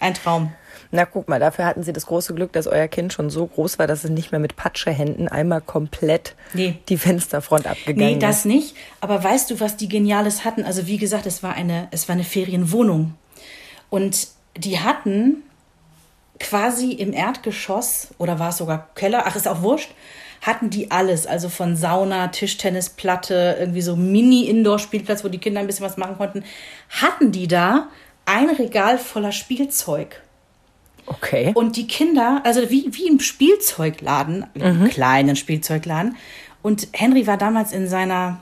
[SPEAKER 2] Ein Traum.
[SPEAKER 1] Na, guck mal, dafür hatten sie das große Glück, dass euer Kind schon so groß war, dass es nicht mehr mit Patschehänden einmal komplett
[SPEAKER 2] Nee.
[SPEAKER 1] die Fensterfront abgegangen
[SPEAKER 2] Nee, das
[SPEAKER 1] ist.
[SPEAKER 2] nicht. Aber weißt du, was die Geniales hatten? Also wie gesagt, es war eine, es war eine Ferienwohnung. Und die hatten quasi im Erdgeschoss, oder war es sogar Keller, ach, ist auch wurscht, hatten die alles. Also von Sauna, Tischtennisplatte, irgendwie so Mini-Indoor-Spielplatz, wo die Kinder ein bisschen was machen konnten. Hatten die da ein Regal voller Spielzeug.
[SPEAKER 1] Okay.
[SPEAKER 2] Und die Kinder, also wie, wie im Spielzeugladen, im kleinen Spielzeugladen. Und Henry war damals in seiner,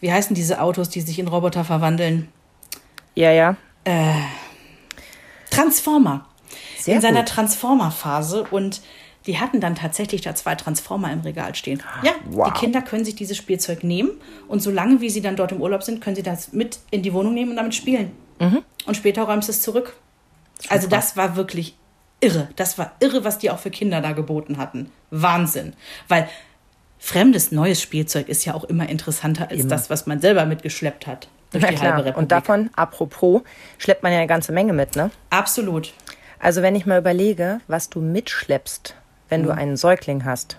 [SPEAKER 2] wie heißen diese Autos, die sich in Roboter verwandeln?
[SPEAKER 1] Ja, ja.
[SPEAKER 2] Transformer.
[SPEAKER 1] Sehr
[SPEAKER 2] in seiner
[SPEAKER 1] gut.
[SPEAKER 2] Transformer-Phase. Und die hatten dann tatsächlich da zwei Transformer im Regal stehen. Ja,
[SPEAKER 1] Wow.
[SPEAKER 2] die Kinder können sich dieses Spielzeug nehmen. Und solange wie sie dann dort im Urlaub sind, können sie das mit in die Wohnung nehmen und damit spielen. Und später räumst du es zurück. Also das war wirklich irre. Das war irre, was die auch für Kinder da geboten hatten. Wahnsinn. Weil fremdes, neues Spielzeug ist ja auch immer interessanter als das, was man selber mitgeschleppt hat. Durch
[SPEAKER 1] Na
[SPEAKER 2] die halbe. Republik.
[SPEAKER 1] Und davon, apropos, schleppt man ja eine ganze Menge mit, ne?
[SPEAKER 2] Absolut.
[SPEAKER 1] Also wenn ich mal überlege, was du mitschleppst, wenn du einen Säugling hast,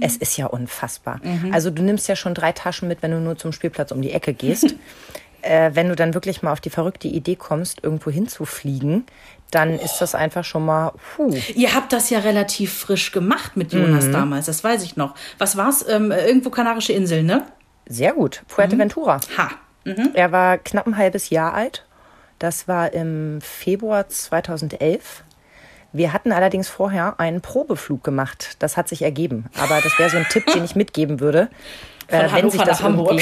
[SPEAKER 1] es ist ja unfassbar. Also du nimmst ja schon drei Taschen mit, wenn du nur zum Spielplatz um die Ecke gehst. *laughs* äh, wenn du dann wirklich mal auf die verrückte Idee kommst, irgendwo hinzufliegen, dann ist das einfach schon mal, puh.
[SPEAKER 2] Ihr habt das ja relativ frisch gemacht mit Jonas
[SPEAKER 1] Mhm.
[SPEAKER 2] damals, das weiß ich noch. Was war's? Ähm, irgendwo Kanarische Inseln, ne?
[SPEAKER 1] Sehr gut. Fuerteventura.
[SPEAKER 2] Ha.
[SPEAKER 1] Er war knapp ein halbes Jahr alt. Das war im Februar 2011. Wir hatten allerdings vorher einen Probeflug gemacht. Das hat sich ergeben. Aber das wäre so ein Tipp, den ich *laughs* mitgeben würde. Äh,
[SPEAKER 2] Von Hannover nach Hamburg.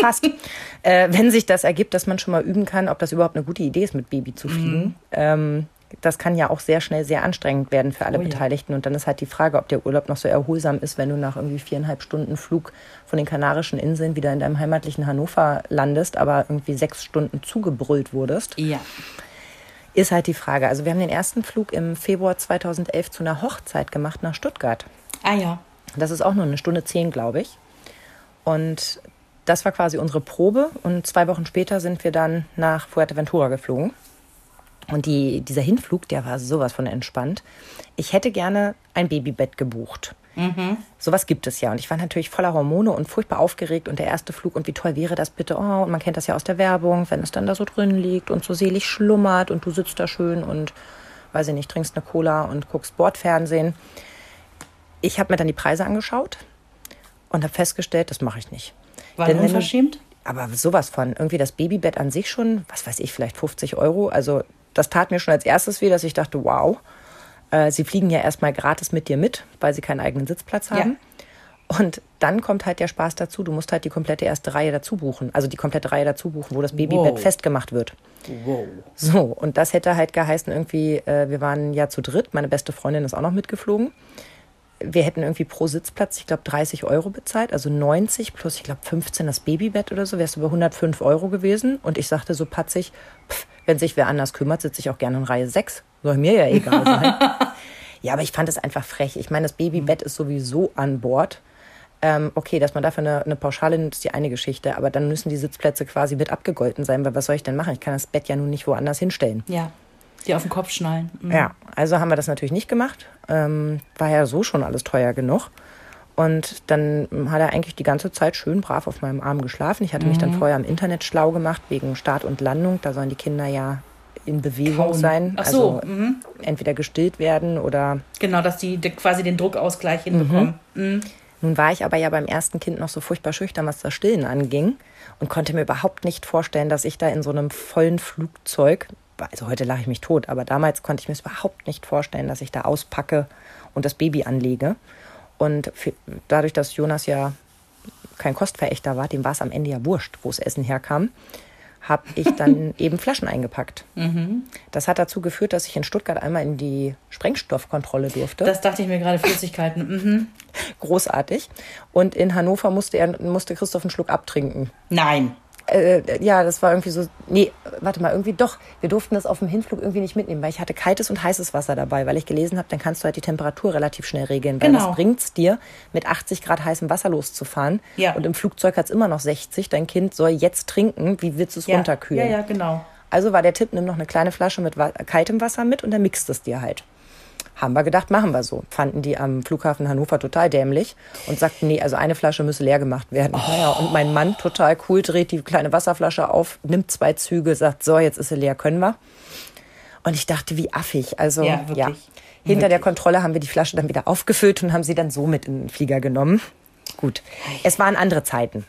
[SPEAKER 1] fast, äh, wenn sich das ergibt, dass man schon mal üben kann, ob das überhaupt eine gute Idee ist, mit Baby zu fliegen. Ähm, das kann ja auch sehr schnell sehr anstrengend werden für alle
[SPEAKER 2] Oh ja.
[SPEAKER 1] Beteiligten. Und dann ist halt die Frage, ob der Urlaub noch so erholsam ist, wenn du nach irgendwie viereinhalb Stunden Flug von den Kanarischen Inseln wieder in deinem heimatlichen Hannover landest, aber irgendwie sechs Stunden zugebrüllt wurdest.
[SPEAKER 2] Ja.
[SPEAKER 1] Ist halt die Frage. Also wir haben den ersten Flug im Februar 2011 zu einer Hochzeit gemacht nach Stuttgart.
[SPEAKER 2] Ah ja.
[SPEAKER 1] Das ist auch nur eine Stunde zehn, glaube ich. Und das war quasi unsere Probe. Und zwei Wochen später sind wir dann nach Fuerteventura geflogen. Und die, dieser Hinflug, der war sowas von entspannt. Ich hätte gerne ein Babybett gebucht. Sowas gibt es ja. Und ich war natürlich voller Hormone und furchtbar aufgeregt. Und der erste Flug, und wie toll wäre das bitte? Oh, und man kennt das ja aus der Werbung, wenn es dann da so drin liegt und so selig schlummert und du sitzt da schön und, weiß ich nicht, trinkst eine Cola und guckst Bordfernsehen. ich habe mir dann die Preise angeschaut und habe festgestellt, das mache ich nicht.
[SPEAKER 2] War
[SPEAKER 1] Denn wenn
[SPEAKER 2] unverschämt?
[SPEAKER 1] aber sowas von. Irgendwie das Babybett an sich schon, was weiß ich, vielleicht 50 Euro. Also das tat mir schon als erstes weh, dass ich dachte, wow. Äh, sie fliegen ja erstmal gratis mit dir mit, weil sie keinen eigenen Sitzplatz
[SPEAKER 2] Ja.
[SPEAKER 1] haben. Und dann kommt halt der Spaß dazu. Du musst halt die komplette erste Reihe dazu buchen. Also die komplette Reihe dazu buchen, wo das Babybett
[SPEAKER 2] Wow.
[SPEAKER 1] festgemacht wird.
[SPEAKER 2] Wow.
[SPEAKER 1] So, und das hätte halt geheißen, irgendwie, äh, wir waren ja zu dritt, meine beste Freundin ist auch noch mitgeflogen. Wir hätten irgendwie pro Sitzplatz, ich glaube, 30 Euro bezahlt, also 90 plus, ich glaube, 15 das Babybett oder so, wärst du über 105 Euro gewesen. Und ich sagte so patzig, pff, wenn sich wer anders kümmert, sitze ich auch gerne in Reihe 6. Soll mir ja egal sein. *laughs* ja, aber ich fand es einfach frech. Ich meine, das Babybett ist sowieso an Bord. Ähm, okay, dass man dafür eine, eine Pauschale nimmt, ist die eine Geschichte. Aber dann müssen die Sitzplätze quasi mit abgegolten sein, weil was soll ich denn machen? Ich kann das Bett ja nun nicht woanders hinstellen.
[SPEAKER 2] Ja. Die auf den Kopf schnallen. Mhm.
[SPEAKER 1] Ja, also haben wir das natürlich nicht gemacht. Ähm, war ja so schon alles teuer genug. Und dann hat er eigentlich die ganze Zeit schön brav auf meinem Arm geschlafen. Ich hatte mich
[SPEAKER 2] Mhm.
[SPEAKER 1] dann vorher im Internet schlau gemacht wegen Start und Landung. Da sollen die Kinder ja in Bewegung
[SPEAKER 2] Kauen.
[SPEAKER 1] sein.
[SPEAKER 2] Ach so,
[SPEAKER 1] Also
[SPEAKER 2] mhm.
[SPEAKER 1] entweder gestillt werden oder
[SPEAKER 2] Genau, dass die quasi den Druckausgleich hinbekommen. Mhm.
[SPEAKER 1] Nun war ich aber ja beim ersten Kind noch so furchtbar schüchtern, was das Stillen anging und konnte mir überhaupt nicht vorstellen, dass ich da in so einem vollen Flugzeug, also heute lache ich mich tot, aber damals konnte ich mir es überhaupt nicht vorstellen, dass ich da auspacke und das Baby anlege. Und für, dadurch, dass Jonas ja kein Kostverächter war, dem war es am Ende ja wurscht, wo das Essen herkam, habe ich dann *laughs* eben Flaschen eingepackt. Das hat dazu geführt, dass ich in Stuttgart einmal in die Sprengstoffkontrolle durfte
[SPEAKER 2] Das dachte ich mir gerade, Flüssigkeiten. Mhm. *laughs*
[SPEAKER 1] großartig. Und in Hannover musste er musste Christoph einen Schluck abtrinken.
[SPEAKER 2] Nein.
[SPEAKER 1] Äh, ja, das war irgendwie so. Nee, warte mal, irgendwie doch. Wir durften das auf dem Hinflug irgendwie nicht mitnehmen, weil ich hatte kaltes und heißes Wasser dabei, weil ich gelesen habe, dann kannst du halt die Temperatur relativ schnell regeln. Weil
[SPEAKER 2] Genau.
[SPEAKER 1] was bringt's dir, mit 80 Grad heißem Wasser loszufahren?
[SPEAKER 2] Ja.
[SPEAKER 1] Und im Flugzeug hat's immer noch 60. Dein Kind soll jetzt trinken. Wie willst du es
[SPEAKER 2] Ja.
[SPEAKER 1] runterkühlen?
[SPEAKER 2] Ja, ja, genau.
[SPEAKER 1] Also war der Tipp, nimm noch eine kleine Flasche mit kaltem Wasser mit und dann mixt es dir halt. Haben wir gedacht, machen wir so. Fanden die am Flughafen Hannover total dämlich und sagten, nee, also eine Flasche müsse leer gemacht werden. Naja, und mein Mann, total cool, dreht die kleine Wasserflasche auf, nimmt zwei Züge, sagt, so, jetzt ist sie leer, können wir. Und ich dachte, wie affig. Also,
[SPEAKER 2] Ja,
[SPEAKER 1] ja.
[SPEAKER 2] wirklich.
[SPEAKER 1] Hinter der Kontrolle haben wir die Flasche dann wieder aufgefüllt und haben sie dann so mit in den Flieger genommen. Gut. Es waren andere Zeiten.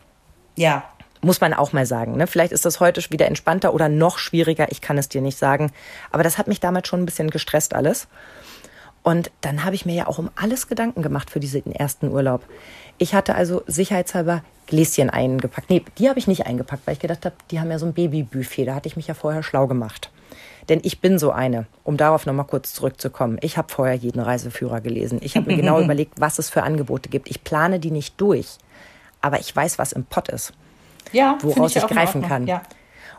[SPEAKER 2] Ja.
[SPEAKER 1] Muss man auch mal sagen. Ne? Vielleicht ist das heute wieder entspannter oder noch schwieriger. Ich kann es dir nicht sagen. Aber das hat mich damals schon ein bisschen gestresst alles. Und dann habe ich mir ja auch um alles Gedanken gemacht für diesen ersten Urlaub. Ich hatte also sicherheitshalber Gläschen eingepackt. Nee, die habe ich nicht eingepackt, weil ich gedacht habe, die haben ja so ein Babybuffet. Da hatte ich mich ja vorher schlau gemacht. Denn ich bin so eine, um darauf nochmal kurz zurückzukommen. Ich habe vorher jeden Reiseführer gelesen. Ich habe mir genau *laughs* überlegt, was es für Angebote gibt. Ich plane die nicht durch. Aber ich weiß, was im Pott ist
[SPEAKER 2] Ja,
[SPEAKER 1] woraus ich
[SPEAKER 2] in
[SPEAKER 1] greifen kann.
[SPEAKER 2] Ja.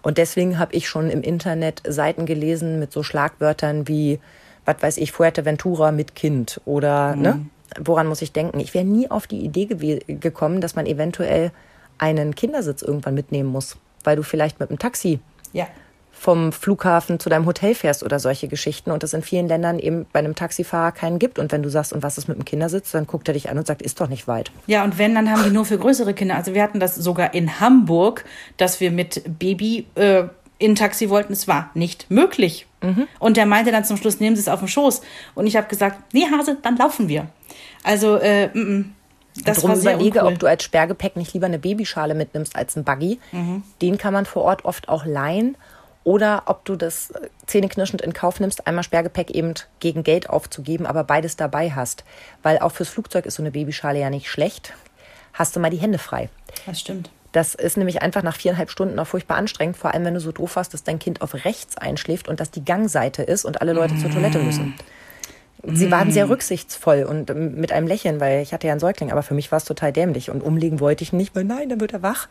[SPEAKER 1] Und deswegen habe ich schon im Internet Seiten gelesen mit so Schlagwörtern wie, was weiß ich, Fuerteventura mit Kind oder,
[SPEAKER 2] Mhm.
[SPEAKER 1] ne? Woran muss ich denken? Ich wäre nie auf die Idee gekommen, dass man eventuell einen Kindersitz irgendwann mitnehmen muss, weil du vielleicht mit dem Taxi
[SPEAKER 2] Ja.
[SPEAKER 1] vom Flughafen zu deinem Hotel fährst oder solche Geschichten und es in vielen Ländern eben bei einem Taxifahrer keinen gibt. Und wenn du sagst, und was ist mit dem Kindersitz, dann guckt er dich an und sagt, ist doch nicht weit.
[SPEAKER 2] Ja, und wenn, dann haben die nur für größere Kinder. Also wir hatten das sogar in Hamburg, dass wir mit Baby äh, in ein Taxi wollten. Es war nicht möglich. Und der meinte dann zum Schluss, nehmen Sie es auf den Schoß. Und ich habe gesagt, nee, Hase, dann laufen wir. Also, äh, mm, mm. das
[SPEAKER 1] Drum
[SPEAKER 2] war sehr
[SPEAKER 1] überlege,
[SPEAKER 2] uncool.
[SPEAKER 1] ob du als Sperrgepäck nicht lieber eine Babyschale mitnimmst als ein Buggy.
[SPEAKER 2] Mhm.
[SPEAKER 1] Den kann man vor Ort oft auch leihen. Oder ob du das äh, zähneknirschend in Kauf nimmst, einmal Sperrgepäck eben gegen Geld aufzugeben, aber beides dabei hast. Weil auch fürs Flugzeug ist so eine Babyschale ja nicht schlecht. Hast du mal die Hände frei.
[SPEAKER 2] Das stimmt.
[SPEAKER 1] Das ist nämlich einfach nach viereinhalb Stunden auch furchtbar anstrengend, vor allem wenn du so doof hast, dass dein Kind auf rechts einschläft und dass die Gangseite ist und alle Leute zur Toilette müssen. Sie waren sehr rücksichtsvoll und ähm, mit einem Lächeln, weil ich hatte ja einen Säugling, aber für mich war es total dämlich und umlegen wollte ich nicht, weil nein, dann wird er wach.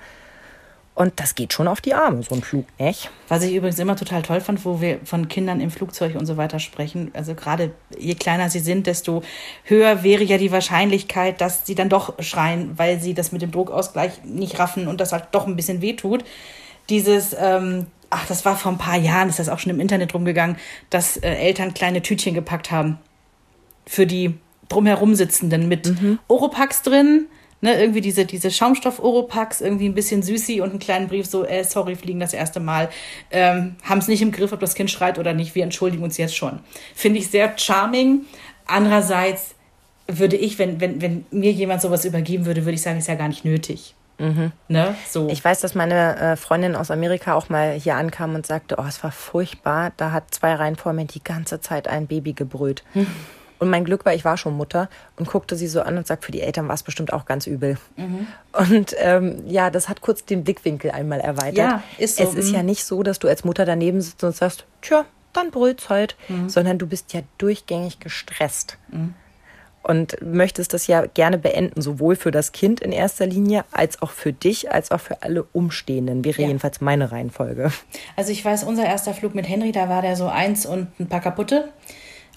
[SPEAKER 1] Und das geht schon auf die Arme, so ein Flug, nicht?
[SPEAKER 2] Was ich übrigens immer total toll fand, wo wir von Kindern im Flugzeug und so weiter sprechen. Also gerade je kleiner sie sind, desto höher wäre ja die Wahrscheinlichkeit, dass sie dann doch schreien, weil sie das mit dem Druckausgleich nicht raffen und das halt doch ein bisschen wehtut. Dieses, ähm, ach, das war vor ein paar Jahren, ist das auch schon im Internet rumgegangen, dass äh, Eltern kleine Tütchen gepackt haben für die drumherum sitzenden mit Oropax drin. Ne, irgendwie diese, diese Schaumstoff-Oropax, irgendwie ein bisschen süßi und einen kleinen Brief, so, äh, sorry, fliegen das erste Mal. Ähm, Haben es nicht im Griff, ob das Kind schreit oder nicht. Wir entschuldigen uns jetzt schon. Finde ich sehr charming. Andererseits, würde ich, wenn, wenn, wenn mir jemand sowas übergeben würde, würde ich sagen, ist ja gar nicht nötig.
[SPEAKER 1] Mhm.
[SPEAKER 2] Ne? So.
[SPEAKER 1] Ich weiß, dass meine äh, Freundin aus Amerika auch mal hier ankam und sagte, oh, es war furchtbar. Da hat zwei Reihen vor mir die ganze Zeit ein Baby gebrüllt.
[SPEAKER 2] Hm. *laughs*
[SPEAKER 1] Und mein Glück war, ich war schon Mutter und guckte sie so an und sagte, für die Eltern war es bestimmt auch ganz übel.
[SPEAKER 2] Mhm.
[SPEAKER 1] Und ähm, ja, das hat kurz den Blickwinkel einmal erweitert.
[SPEAKER 2] Ja, ist so,
[SPEAKER 1] Es ist
[SPEAKER 2] mhm.
[SPEAKER 1] ja nicht so, dass du als Mutter daneben sitzt und sagst, tja, dann brüllt's halt,
[SPEAKER 2] Mhm.
[SPEAKER 1] sondern du bist ja durchgängig gestresst. Und möchtest das ja gerne beenden, sowohl für das Kind in erster Linie, als auch für dich, als auch für alle Umstehenden. Wäre
[SPEAKER 2] Ja.
[SPEAKER 1] jedenfalls meine Reihenfolge.
[SPEAKER 2] Also ich weiß, unser erster Flug mit Henry, da war der so eins und ein paar kaputte.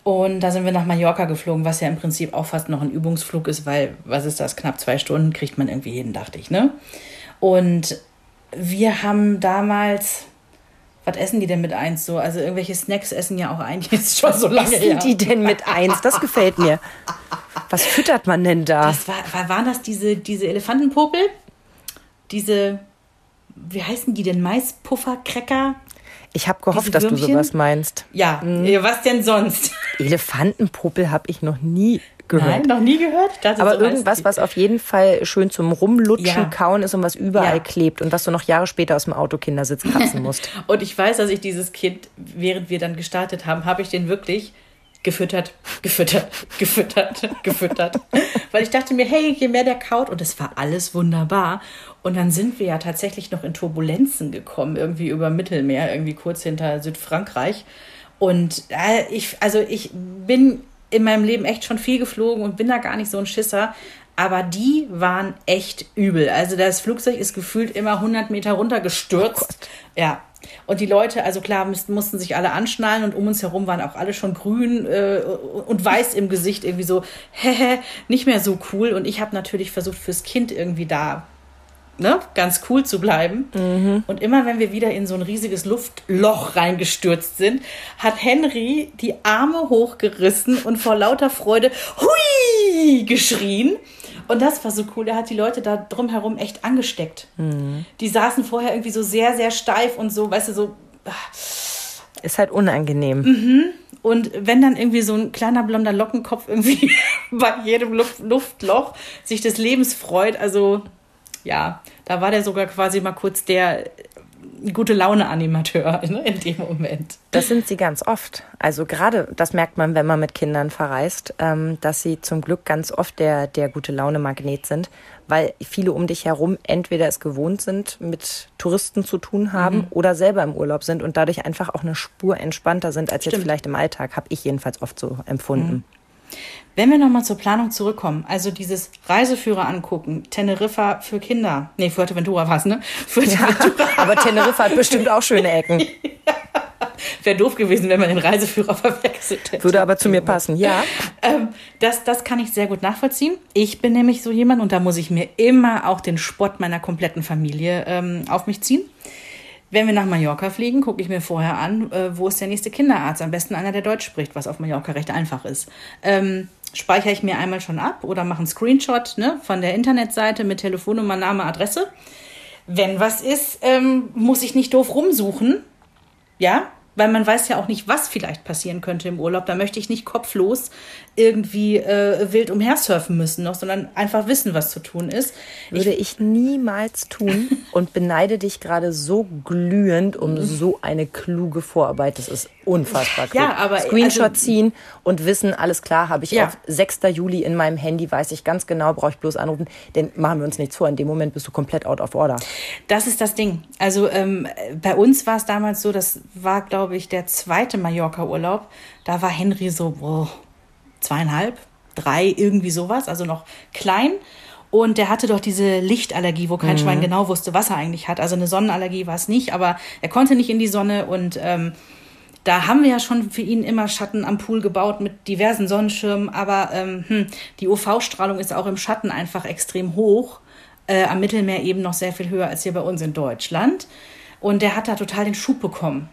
[SPEAKER 2] Und da sind wir nach Mallorca geflogen, was ja im Prinzip auch fast noch ein Übungsflug ist, weil, was ist das, knapp zwei Stunden kriegt man irgendwie hin, dachte ich, ne? Und wir haben damals, was essen die denn mit eins so? Also irgendwelche Snacks essen ja auch eigentlich *laughs* jetzt schon so lange
[SPEAKER 1] Was
[SPEAKER 2] her.
[SPEAKER 1] sind die denn mit eins? Das gefällt mir. Was füttert man denn da?
[SPEAKER 2] Das war, war, waren das diese, diese Elefantenpopel? Diese, wie heißen die denn? Maispuffercracker?
[SPEAKER 1] Ich habe gehofft, dass du sowas meinst.
[SPEAKER 2] Ja, ja, was denn sonst?
[SPEAKER 1] Elefantenpopel habe ich noch nie gehört.
[SPEAKER 2] Nein, noch nie gehört?
[SPEAKER 1] Aber
[SPEAKER 2] so
[SPEAKER 1] irgendwas, was auf jeden Fall schön zum Rumlutschen,
[SPEAKER 2] Ja.
[SPEAKER 1] Kauen ist und was überall
[SPEAKER 2] Ja.
[SPEAKER 1] klebt und was du noch Jahre später aus dem Autokindersitz kratzen musst. *laughs*
[SPEAKER 2] Und ich weiß, dass ich dieses Kind, während wir dann gestartet haben, habe ich den wirklich gefüttert, gefüttert, *laughs* gefüttert, gefüttert. *laughs* Weil ich dachte mir, hey, je mehr der kaut, und es war alles wunderbar. Und dann sind wir ja tatsächlich noch in Turbulenzen gekommen, irgendwie über Mittelmeer, irgendwie kurz hinter Südfrankreich. Und äh, ich, also ich bin in meinem Leben echt schon viel geflogen und bin da gar nicht so ein Schisser. Aber die waren echt übel. Also das Flugzeug ist gefühlt immer 100 Meter runtergestürzt. ja. Und die Leute, also klar, müssten, mussten sich alle anschnallen und um uns herum waren auch alle schon grün äh, und weiß im Gesicht, irgendwie so, *laughs* hehe, nicht mehr so cool. Und ich habe natürlich versucht, fürs Kind irgendwie da ne, ganz cool zu bleiben. Und immer wenn wir wieder in so ein riesiges Luftloch reingestürzt sind, hat Henry die Arme hochgerissen und vor lauter Freude Hui geschrien. Und das war so cool. Er hat die Leute da drumherum echt angesteckt. Die saßen vorher irgendwie so sehr, sehr steif und so, weißt du, so.
[SPEAKER 1] Ist halt unangenehm.
[SPEAKER 2] Mhm. Und wenn dann irgendwie so ein kleiner blonder Lockenkopf irgendwie *laughs* bei jedem Luft Luftloch sich des Lebens freut, also ja, da war der sogar quasi mal kurz der äh, gute Laune-Animateur *laughs* ne, in dem Moment.
[SPEAKER 1] Das sind sie ganz oft. Also gerade, das merkt man, wenn man mit Kindern verreist, ähm, dass sie zum Glück ganz oft der, der gute Laune-Magnet sind, weil viele um dich herum entweder es gewohnt sind, mit Touristen zu tun haben
[SPEAKER 2] Mhm.
[SPEAKER 1] oder selber im Urlaub sind und dadurch einfach auch eine Spur entspannter sind als jetzt
[SPEAKER 2] Stimmt. Mhm.
[SPEAKER 1] vielleicht im Alltag, habe ich jedenfalls oft so empfunden.
[SPEAKER 2] Wenn wir nochmal zur Planung zurückkommen, also dieses Reiseführer angucken, Teneriffa für Kinder, nee, Fuerteventura war es, ne? Fuerteventura
[SPEAKER 1] Aber Teneriffa hat bestimmt auch schöne Ecken. *laughs*
[SPEAKER 2] wäre doof gewesen, wenn man den Reiseführer verwechselt hätte.
[SPEAKER 1] Würde aber zu mir passen, ja.
[SPEAKER 2] Ähm, das, das kann ich sehr gut nachvollziehen. Ich bin nämlich so jemand und da muss ich mir immer auch den Spott meiner kompletten Familie ähm, auf mich ziehen. Wenn wir nach Mallorca fliegen, gucke ich mir vorher an, äh, wo ist der nächste Kinderarzt. Am besten einer, der Deutsch spricht, was auf Mallorca recht einfach ist. Ähm, speichere ich mir einmal schon ab oder mache einen Screenshot ne, von der Internetseite mit Telefonnummer, Name, Adresse. Wenn was ist, ähm, muss ich nicht doof rumsuchen. Ja, weil man weiß ja auch nicht, was vielleicht passieren könnte im Urlaub. Da möchte ich nicht kopflos irgendwie äh, wild umhersurfen müssen noch, sondern einfach wissen, was zu tun ist.
[SPEAKER 1] Würde ich niemals tun *laughs* und beneide dich gerade so glühend um so eine kluge Vorarbeit. Das ist unfassbar klug.
[SPEAKER 2] Ja, aber,
[SPEAKER 1] Screenshot
[SPEAKER 2] also-
[SPEAKER 1] ziehen und wissen, alles klar, habe ich
[SPEAKER 2] Ja.
[SPEAKER 1] auf 6. Juli in meinem Handy, weiß ich ganz genau, brauche ich bloß anrufen. Denn machen wir uns nichts vor, in dem Moment bist du komplett out of order.
[SPEAKER 2] Das ist das Ding. Also ähm, bei uns war es damals so, das war, glaube ich, der zweite Mallorca-Urlaub. Da war Henry so boah, zweieinhalb, drei, irgendwie sowas, also noch klein. Und der hatte doch diese Lichtallergie, wo kein Schwein genau wusste, was er eigentlich hat. Also eine Sonnenallergie war es nicht, aber er konnte nicht in die Sonne und ähm, da haben wir ja schon für ihn immer Schatten am Pool gebaut mit diversen Sonnenschirmen, aber ähm, hm, die UV-Strahlung ist auch im Schatten einfach extrem hoch. Äh, am Mittelmeer eben noch sehr viel höher als hier bei uns in Deutschland. Und der hat da total den Schub bekommen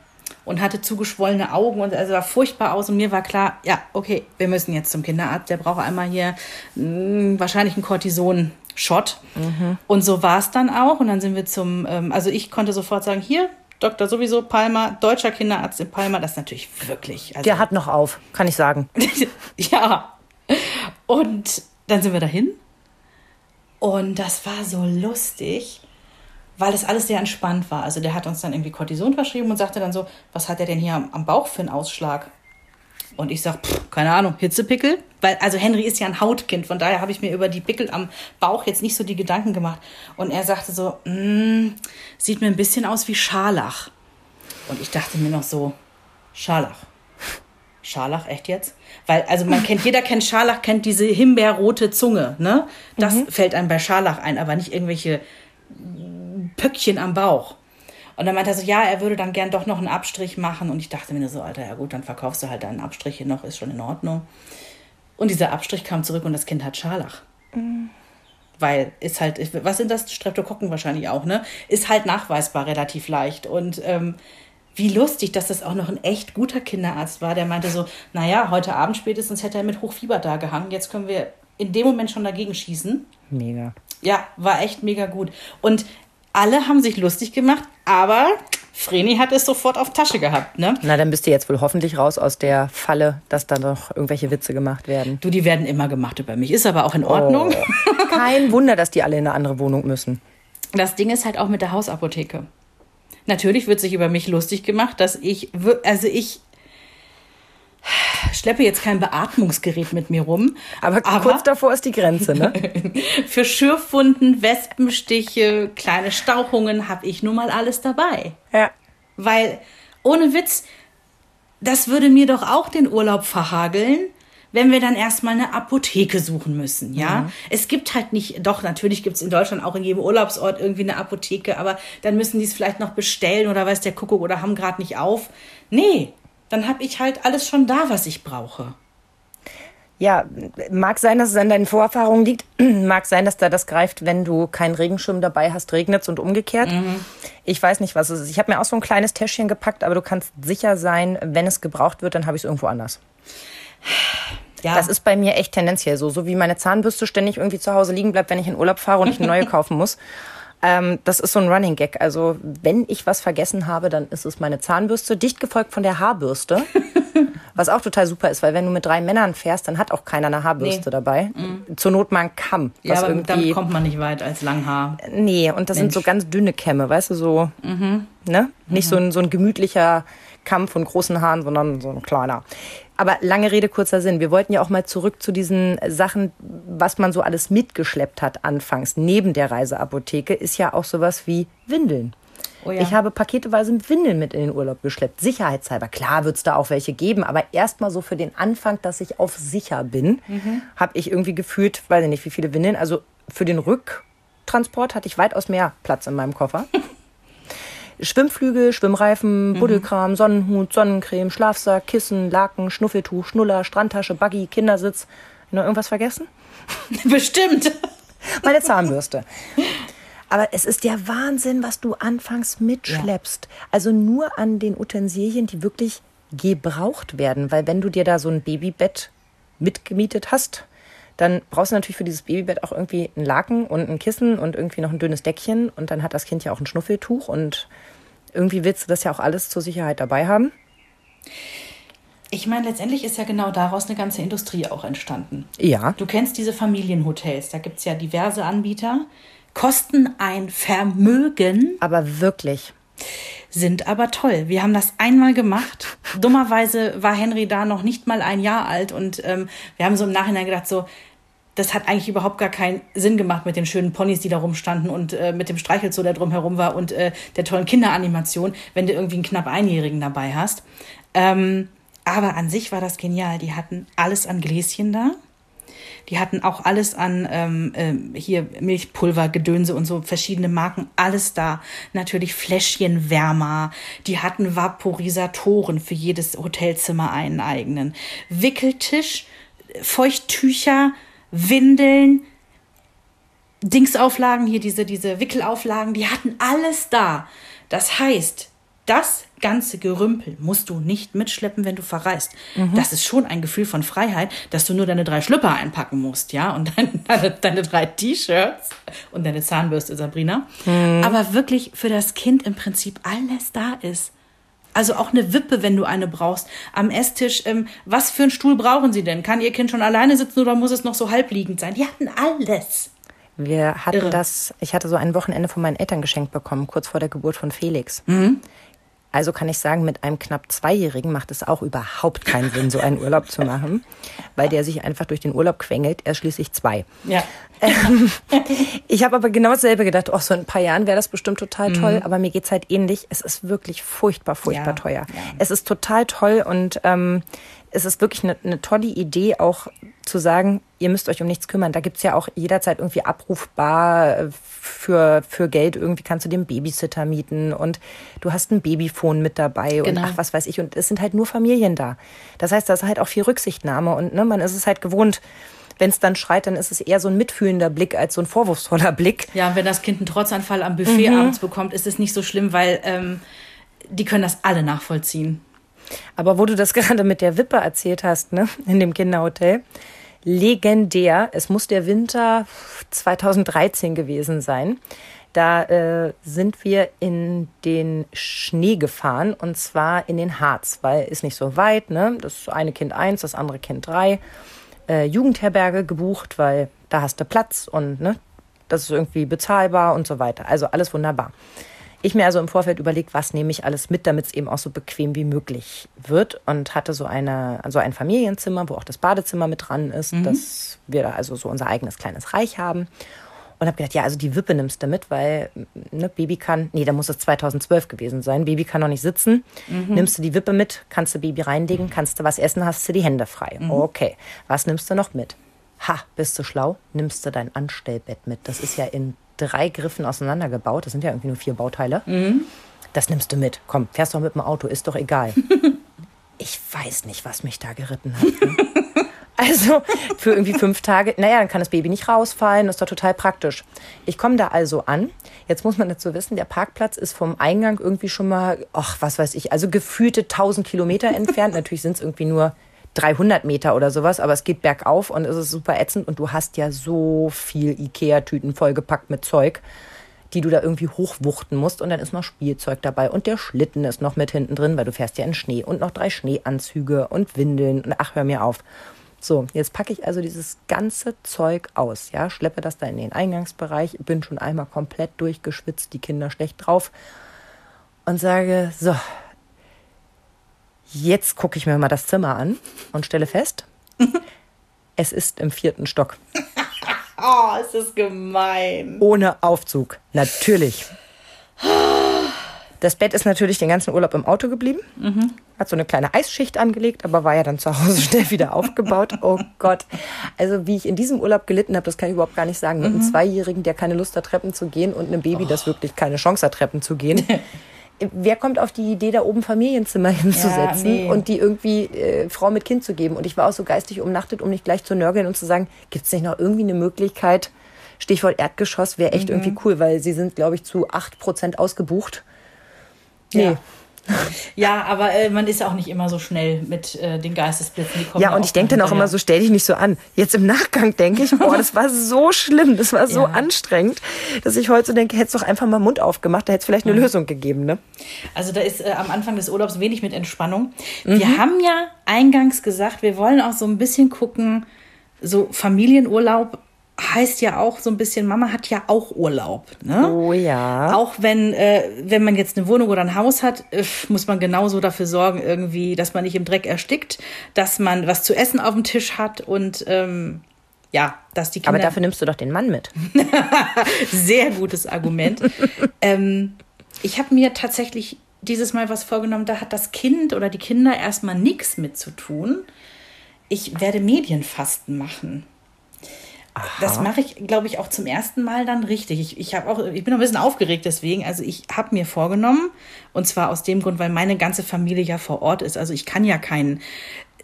[SPEAKER 2] und hatte zugeschwollene Augen und also sah furchtbar aus. Und mir war klar, ja, okay, wir müssen jetzt zum Kinderarzt. Der braucht einmal hier mh, wahrscheinlich einen Cortison-Shot. Und so war es dann auch. Und dann sind wir zum, ähm, also ich konnte sofort sagen, hier, Dr. sowieso Palmer, deutscher Kinderarzt in Palmer, das ist natürlich wirklich. Also,
[SPEAKER 1] Der hat noch auf, kann ich sagen. *laughs*
[SPEAKER 2] ja. Und dann sind wir dahin. Und das war so lustig, weil das alles sehr entspannt war. Also der hat uns dann irgendwie Cortison verschrieben und sagte dann so, was hat er denn hier am, am Bauch für einen Ausschlag? Und ich sag, pff, keine Ahnung, Hitzepickel? Weil, also Henry ist ja ein Hautkind, von daher habe ich mir über die Pickel am Bauch jetzt nicht so die Gedanken gemacht. Und er sagte so, mm, sieht mir ein bisschen aus wie Scharlach. Und ich dachte mir noch so, Scharlach. Scharlach, echt jetzt? Weil, also man kennt, jeder kennt Scharlach, kennt diese himbeerrote Zunge, ne? Das mhm. fällt einem bei Scharlach ein, aber nicht irgendwelche Pöckchen am Bauch. Und dann meinte er so, ja, er würde dann gern doch noch einen Abstrich machen. Und ich dachte mir so, Alter, ja gut, dann verkaufst du halt deinen Abstrich hier noch, ist schon in Ordnung. Und dieser Abstrich kam zurück und das Kind hat Scharlach. Mhm. Weil ist halt, was sind das? Streptokokken wahrscheinlich auch, ne? Ist halt nachweisbar relativ leicht. Und ähm, wie lustig, dass das auch noch ein echt guter Kinderarzt war, der meinte so, naja, heute Abend spätestens hätte er mit Hochfieber da gehangen. Jetzt können wir in dem Moment schon dagegen schießen.
[SPEAKER 1] Mega.
[SPEAKER 2] Ja, war echt mega gut. Und alle haben sich lustig gemacht, aber Vreni hat es sofort auf Tasche gehabt, ne?
[SPEAKER 1] Na, dann bist du jetzt wohl hoffentlich raus aus der Falle, dass da noch irgendwelche Witze gemacht werden.
[SPEAKER 2] Du, die werden immer gemacht über mich. Ist aber auch in Ordnung.
[SPEAKER 1] Oh, *laughs* kein Wunder, dass die alle in eine andere Wohnung müssen.
[SPEAKER 2] Das Ding ist halt auch mit der Hausapotheke. Natürlich wird sich über mich lustig gemacht, dass ich, also ich schleppe jetzt kein Beatmungsgerät mit mir rum.
[SPEAKER 1] Aber, aber kurz davor ist die Grenze, ne? *laughs*
[SPEAKER 2] für Schürfwunden, Wespenstiche, kleine Stauchungen habe ich nun mal alles dabei.
[SPEAKER 1] Ja.
[SPEAKER 2] Weil, ohne Witz, das würde mir doch auch den Urlaub verhageln, wenn wir dann erstmal eine Apotheke suchen müssen, ja? Mhm. Es gibt halt nicht, doch, natürlich gibt es in Deutschland auch in jedem Urlaubsort irgendwie eine Apotheke, aber dann müssen die es vielleicht noch bestellen oder weiß der Kuckuck oder haben gerade nicht auf. Nee, dann habe ich halt alles schon da, was ich brauche.
[SPEAKER 1] Ja, mag sein, dass es an deinen Vorerfahrungen liegt. *clears throat* mag sein, dass da das greift, wenn du keinen Regenschirm dabei hast, regnet es und umgekehrt. Mhm. Ich weiß nicht, was es ist. Ich habe mir auch so ein kleines Täschchen gepackt, aber du kannst sicher sein, wenn es gebraucht wird, dann habe ich es irgendwo anders. *sighs* Ja. Das ist bei mir echt tendenziell so. So wie meine Zahnbürste ständig irgendwie zu Hause liegen bleibt, wenn ich in Urlaub fahre und ich eine neue *laughs* kaufen muss. Ähm, das ist so ein Running Gag. Also wenn ich was vergessen habe, dann ist es meine Zahnbürste, dicht gefolgt von der Haarbürste. *laughs* was auch total super ist, weil wenn du mit drei Männern fährst, dann hat auch keiner eine Haarbürste nee. dabei. Mhm. Zur Not mal ein Kamm.
[SPEAKER 2] Ja, aber damit kommt man nicht weit als Langhaar.
[SPEAKER 1] Nee, und das Mensch. sind so ganz dünne Kämme, weißt du, so, mhm. ne? Nicht mhm. so, ein, so ein gemütlicher Kamm von großen Haaren, sondern so ein kleiner. Aber lange Rede, kurzer Sinn. Wir wollten ja auch mal zurück zu diesen Sachen, was man so alles mitgeschleppt hat anfangs. Neben der Reiseapotheke ist ja auch sowas wie Windeln. Oh ja. Ich habe paketeweise Windeln mit in den Urlaub geschleppt. Sicherheitshalber. Klar wird es da auch welche geben, aber erstmal so für den Anfang, dass ich auf sicher bin, mhm. habe ich irgendwie gefühlt, weiß ich nicht, wie viele Windeln. Also für den Rücktransport hatte ich weitaus mehr Platz in meinem Koffer. *laughs* Schwimmflügel, Schwimmreifen, mhm. Buddelkram, Sonnenhut, Sonnencreme, Schlafsack, Kissen, Laken, Schnuffeltuch, Schnuller, Strandtasche, Buggy, Kindersitz. Noch irgendwas vergessen? *laughs*
[SPEAKER 2] Bestimmt.
[SPEAKER 1] Meine Zahnbürste. Aber es ist der Wahnsinn, was du anfangs mitschleppst. Ja. Also nur an den Utensilien, die wirklich gebraucht werden. Weil wenn du dir da so ein Babybett mitgemietet hast, dann brauchst du natürlich für dieses Babybett auch irgendwie einen Laken und ein Kissen und irgendwie noch ein dünnes Deckchen. Und dann hat das Kind ja auch ein Schnuffeltuch und irgendwie willst du das ja auch alles zur Sicherheit dabei haben.
[SPEAKER 2] Ich meine, letztendlich ist ja genau daraus eine ganze Industrie auch entstanden.
[SPEAKER 1] Ja.
[SPEAKER 2] Du kennst diese Familienhotels, da gibt es ja diverse Anbieter, kosten ein Vermögen.
[SPEAKER 1] Aber wirklich.
[SPEAKER 2] Sind aber toll. Wir haben das einmal gemacht. Dummerweise war Henry da noch nicht mal ein Jahr alt und ähm, wir haben so im Nachhinein gedacht, so, das hat eigentlich überhaupt gar keinen Sinn gemacht mit den schönen Ponys, die da rumstanden und äh, mit dem Streichelzoo, der drumherum war und äh, der tollen Kinderanimation, wenn du irgendwie einen knapp Einjährigen dabei hast. Ähm, aber an sich war das genial. Die hatten alles an Gläschen da. Die hatten auch alles an ähm, äh, hier Milchpulver, Gedönse und so verschiedene Marken, alles da. Natürlich Fläschchenwärmer. Die hatten Vaporisatoren für jedes Hotelzimmer einen eigenen. Wickeltisch, Feuchttücher, Windeln, Dingsauflagen, hier diese, diese Wickelauflagen, die hatten alles da. Das heißt, das ganze Gerümpel musst du nicht mitschleppen, wenn du verreist. Mhm. Das ist schon ein Gefühl von Freiheit, dass du nur deine drei Schlüpper einpacken musst, ja, und *laughs* deine, deine drei T-Shirts und deine Zahnbürste, Sabrina. Mhm. Aber wirklich für das Kind im Prinzip alles da ist. Also auch eine Wippe, wenn du eine brauchst. Am Esstisch, ähm, was für einen Stuhl brauchen sie denn? Kann ihr Kind schon alleine sitzen oder muss es noch so halbliegend sein? Die hatten alles.
[SPEAKER 1] Wir hatten Irre. das, ich hatte so ein Wochenende von meinen Eltern geschenkt bekommen, kurz vor der Geburt von Felix. Mhm. Also kann ich sagen, mit einem knapp Zweijährigen macht es auch überhaupt keinen Sinn, so einen Urlaub zu machen, weil der sich einfach durch den Urlaub quengelt. Er ist schließlich zwei.
[SPEAKER 2] Ja.
[SPEAKER 1] Ähm, *laughs* ich habe aber genau dasselbe gedacht. Oh, so in ein paar Jahren wäre das bestimmt total toll. Mhm. Aber mir geht's halt ähnlich. Es ist wirklich furchtbar, furchtbar ja. teuer. Ja. Es ist total toll und ähm, es ist wirklich eine, eine tolle Idee, auch zu sagen, ihr müsst euch um nichts kümmern. Da gibt's ja auch jederzeit irgendwie abrufbar äh, für, für Geld. Irgendwie kannst du den Babysitter mieten und du hast ein Babyphone mit dabei genau. und ach, was weiß ich. Und es sind halt nur Familien da. Das heißt, da ist halt auch viel Rücksichtnahme und ne, man ist es halt gewohnt, wenn es dann schreit, dann ist es eher so ein mitfühlender Blick als so ein vorwurfsvoller Blick.
[SPEAKER 2] Ja, wenn das Kind einen Trotzanfall am Buffet mhm. abends bekommt, ist es nicht so schlimm, weil ähm, die können das alle nachvollziehen.
[SPEAKER 1] Aber wo du das *laughs* gerade mit der Wippe erzählt hast, ne, in dem Kinderhotel, legendär. Es muss der Winter 2013 gewesen sein. Da äh, sind wir in den Schnee gefahren und zwar in den Harz, weil ist nicht so weit. Ne? Das eine Kind eins, das andere Kind drei. Äh, Jugendherberge gebucht, weil da hast du Platz und ne, das ist irgendwie bezahlbar und so weiter. Also alles wunderbar. Ich mir also im Vorfeld überlegt, was nehme ich alles mit, damit es eben auch so bequem wie möglich wird und hatte so eine so ein Familienzimmer, wo auch das Badezimmer mit dran ist, mhm. dass wir da also so unser eigenes kleines Reich haben. Und habe gedacht, ja, also die Wippe nimmst du mit, weil ne, Baby kann, nee, da muss es 2012 gewesen sein. Baby kann noch nicht sitzen. Mhm. Nimmst du die Wippe mit, kannst du Baby reinlegen, kannst du was essen, hast du die Hände frei. Mhm. Okay, was nimmst du noch mit? Ha, bist du schlau? Nimmst du dein Anstellbett mit. Das ist ja in drei Griffen auseinandergebaut. Das sind ja irgendwie nur vier Bauteile. Mhm. Das nimmst du mit. Komm, fährst doch mit dem Auto, ist doch egal. *laughs* ich weiß nicht, was mich da geritten hat. Ne? *laughs* Also für irgendwie fünf Tage. Naja, dann kann das Baby nicht rausfallen. Das ist doch total praktisch. Ich komme da also an. Jetzt muss man dazu wissen, der Parkplatz ist vom Eingang irgendwie schon mal, ach, was weiß ich, also gefühlte 1000 Kilometer entfernt. *laughs* Natürlich sind es irgendwie nur 300 Meter oder sowas, aber es geht bergauf und es ist super ätzend und du hast ja so viel Ikea-Tüten vollgepackt mit Zeug, die du da irgendwie hochwuchten musst und dann ist noch Spielzeug dabei und der Schlitten ist noch mit hinten drin, weil du fährst ja in Schnee und noch drei Schneeanzüge und Windeln und ach, hör mir auf. So, jetzt packe ich also dieses ganze Zeug aus, ja, schleppe das da in den Eingangsbereich, bin schon einmal komplett durchgeschwitzt, die Kinder schlecht drauf und sage, so, Jetzt gucke ich mir mal das Zimmer an und stelle fest, *laughs* es ist im vierten Stock. *laughs*
[SPEAKER 2] oh, es ist gemein.
[SPEAKER 1] Ohne Aufzug, natürlich. Das Bett ist natürlich den ganzen Urlaub im Auto geblieben. Mhm. Hat so eine kleine Eisschicht angelegt, aber war ja dann zu Hause *laughs* schnell wieder aufgebaut. Oh Gott. Also wie ich in diesem Urlaub gelitten habe, das kann ich überhaupt gar nicht sagen. Mit einem mhm. Zweijährigen, der keine Lust hat, Treppen zu gehen und einem Baby, oh. das wirklich keine Chance hat, Treppen zu gehen. Wer kommt auf die Idee, da oben Familienzimmer *laughs* hinzusetzen ja, nee. und die irgendwie äh, Frau mit Kind zu geben? Und ich war auch so geistig umnachtet, um nicht gleich zu nörgeln und zu sagen, gibt es nicht noch irgendwie eine Möglichkeit, Stichwort Erdgeschoss wäre echt mhm. irgendwie cool, weil sie sind, glaube ich, zu acht Prozent ausgebucht.
[SPEAKER 2] Nee. Ja. *laughs* Ja, aber äh, man ist ja auch nicht immer so schnell mit äh, den Geistesblitzen.
[SPEAKER 1] ja, und ich denke dann auch immer so, stell dich nicht so an. Jetzt im Nachgang denke ich, boah, das war so schlimm, das war so ja. anstrengend, dass ich heute so denke, hättest doch einfach mal Mund aufgemacht, da hätte es vielleicht eine mhm. Lösung gegeben, ne?
[SPEAKER 2] Also da ist äh, am Anfang des Urlaubs wenig mit Entspannung. Mhm. Wir haben ja eingangs gesagt, wir wollen auch so ein bisschen gucken, so Familienurlaub heißt ja auch so ein bisschen, Mama hat ja auch Urlaub. Ne?
[SPEAKER 1] Oh ja.
[SPEAKER 2] Auch wenn, äh, wenn man jetzt eine Wohnung oder ein Haus hat, äh, muss man genauso dafür sorgen, irgendwie, dass man nicht im Dreck erstickt, dass man was zu essen auf dem Tisch hat und ähm, ja, dass die
[SPEAKER 1] Kinder. Aber dafür nimmst du doch den Mann mit. *laughs*
[SPEAKER 2] Sehr gutes Argument. *laughs* ähm, ich habe mir tatsächlich dieses Mal was vorgenommen, da hat das Kind oder die Kinder erstmal nichts mit zu tun. Ich werde Medienfasten machen. Aha. Das mache ich, glaube ich, auch zum ersten Mal dann richtig. Ich, ich, auch, ich bin ein bisschen aufgeregt deswegen. Also ich habe mir vorgenommen, und zwar aus dem Grund, weil meine ganze Familie ja vor Ort ist. Also ich kann ja keinen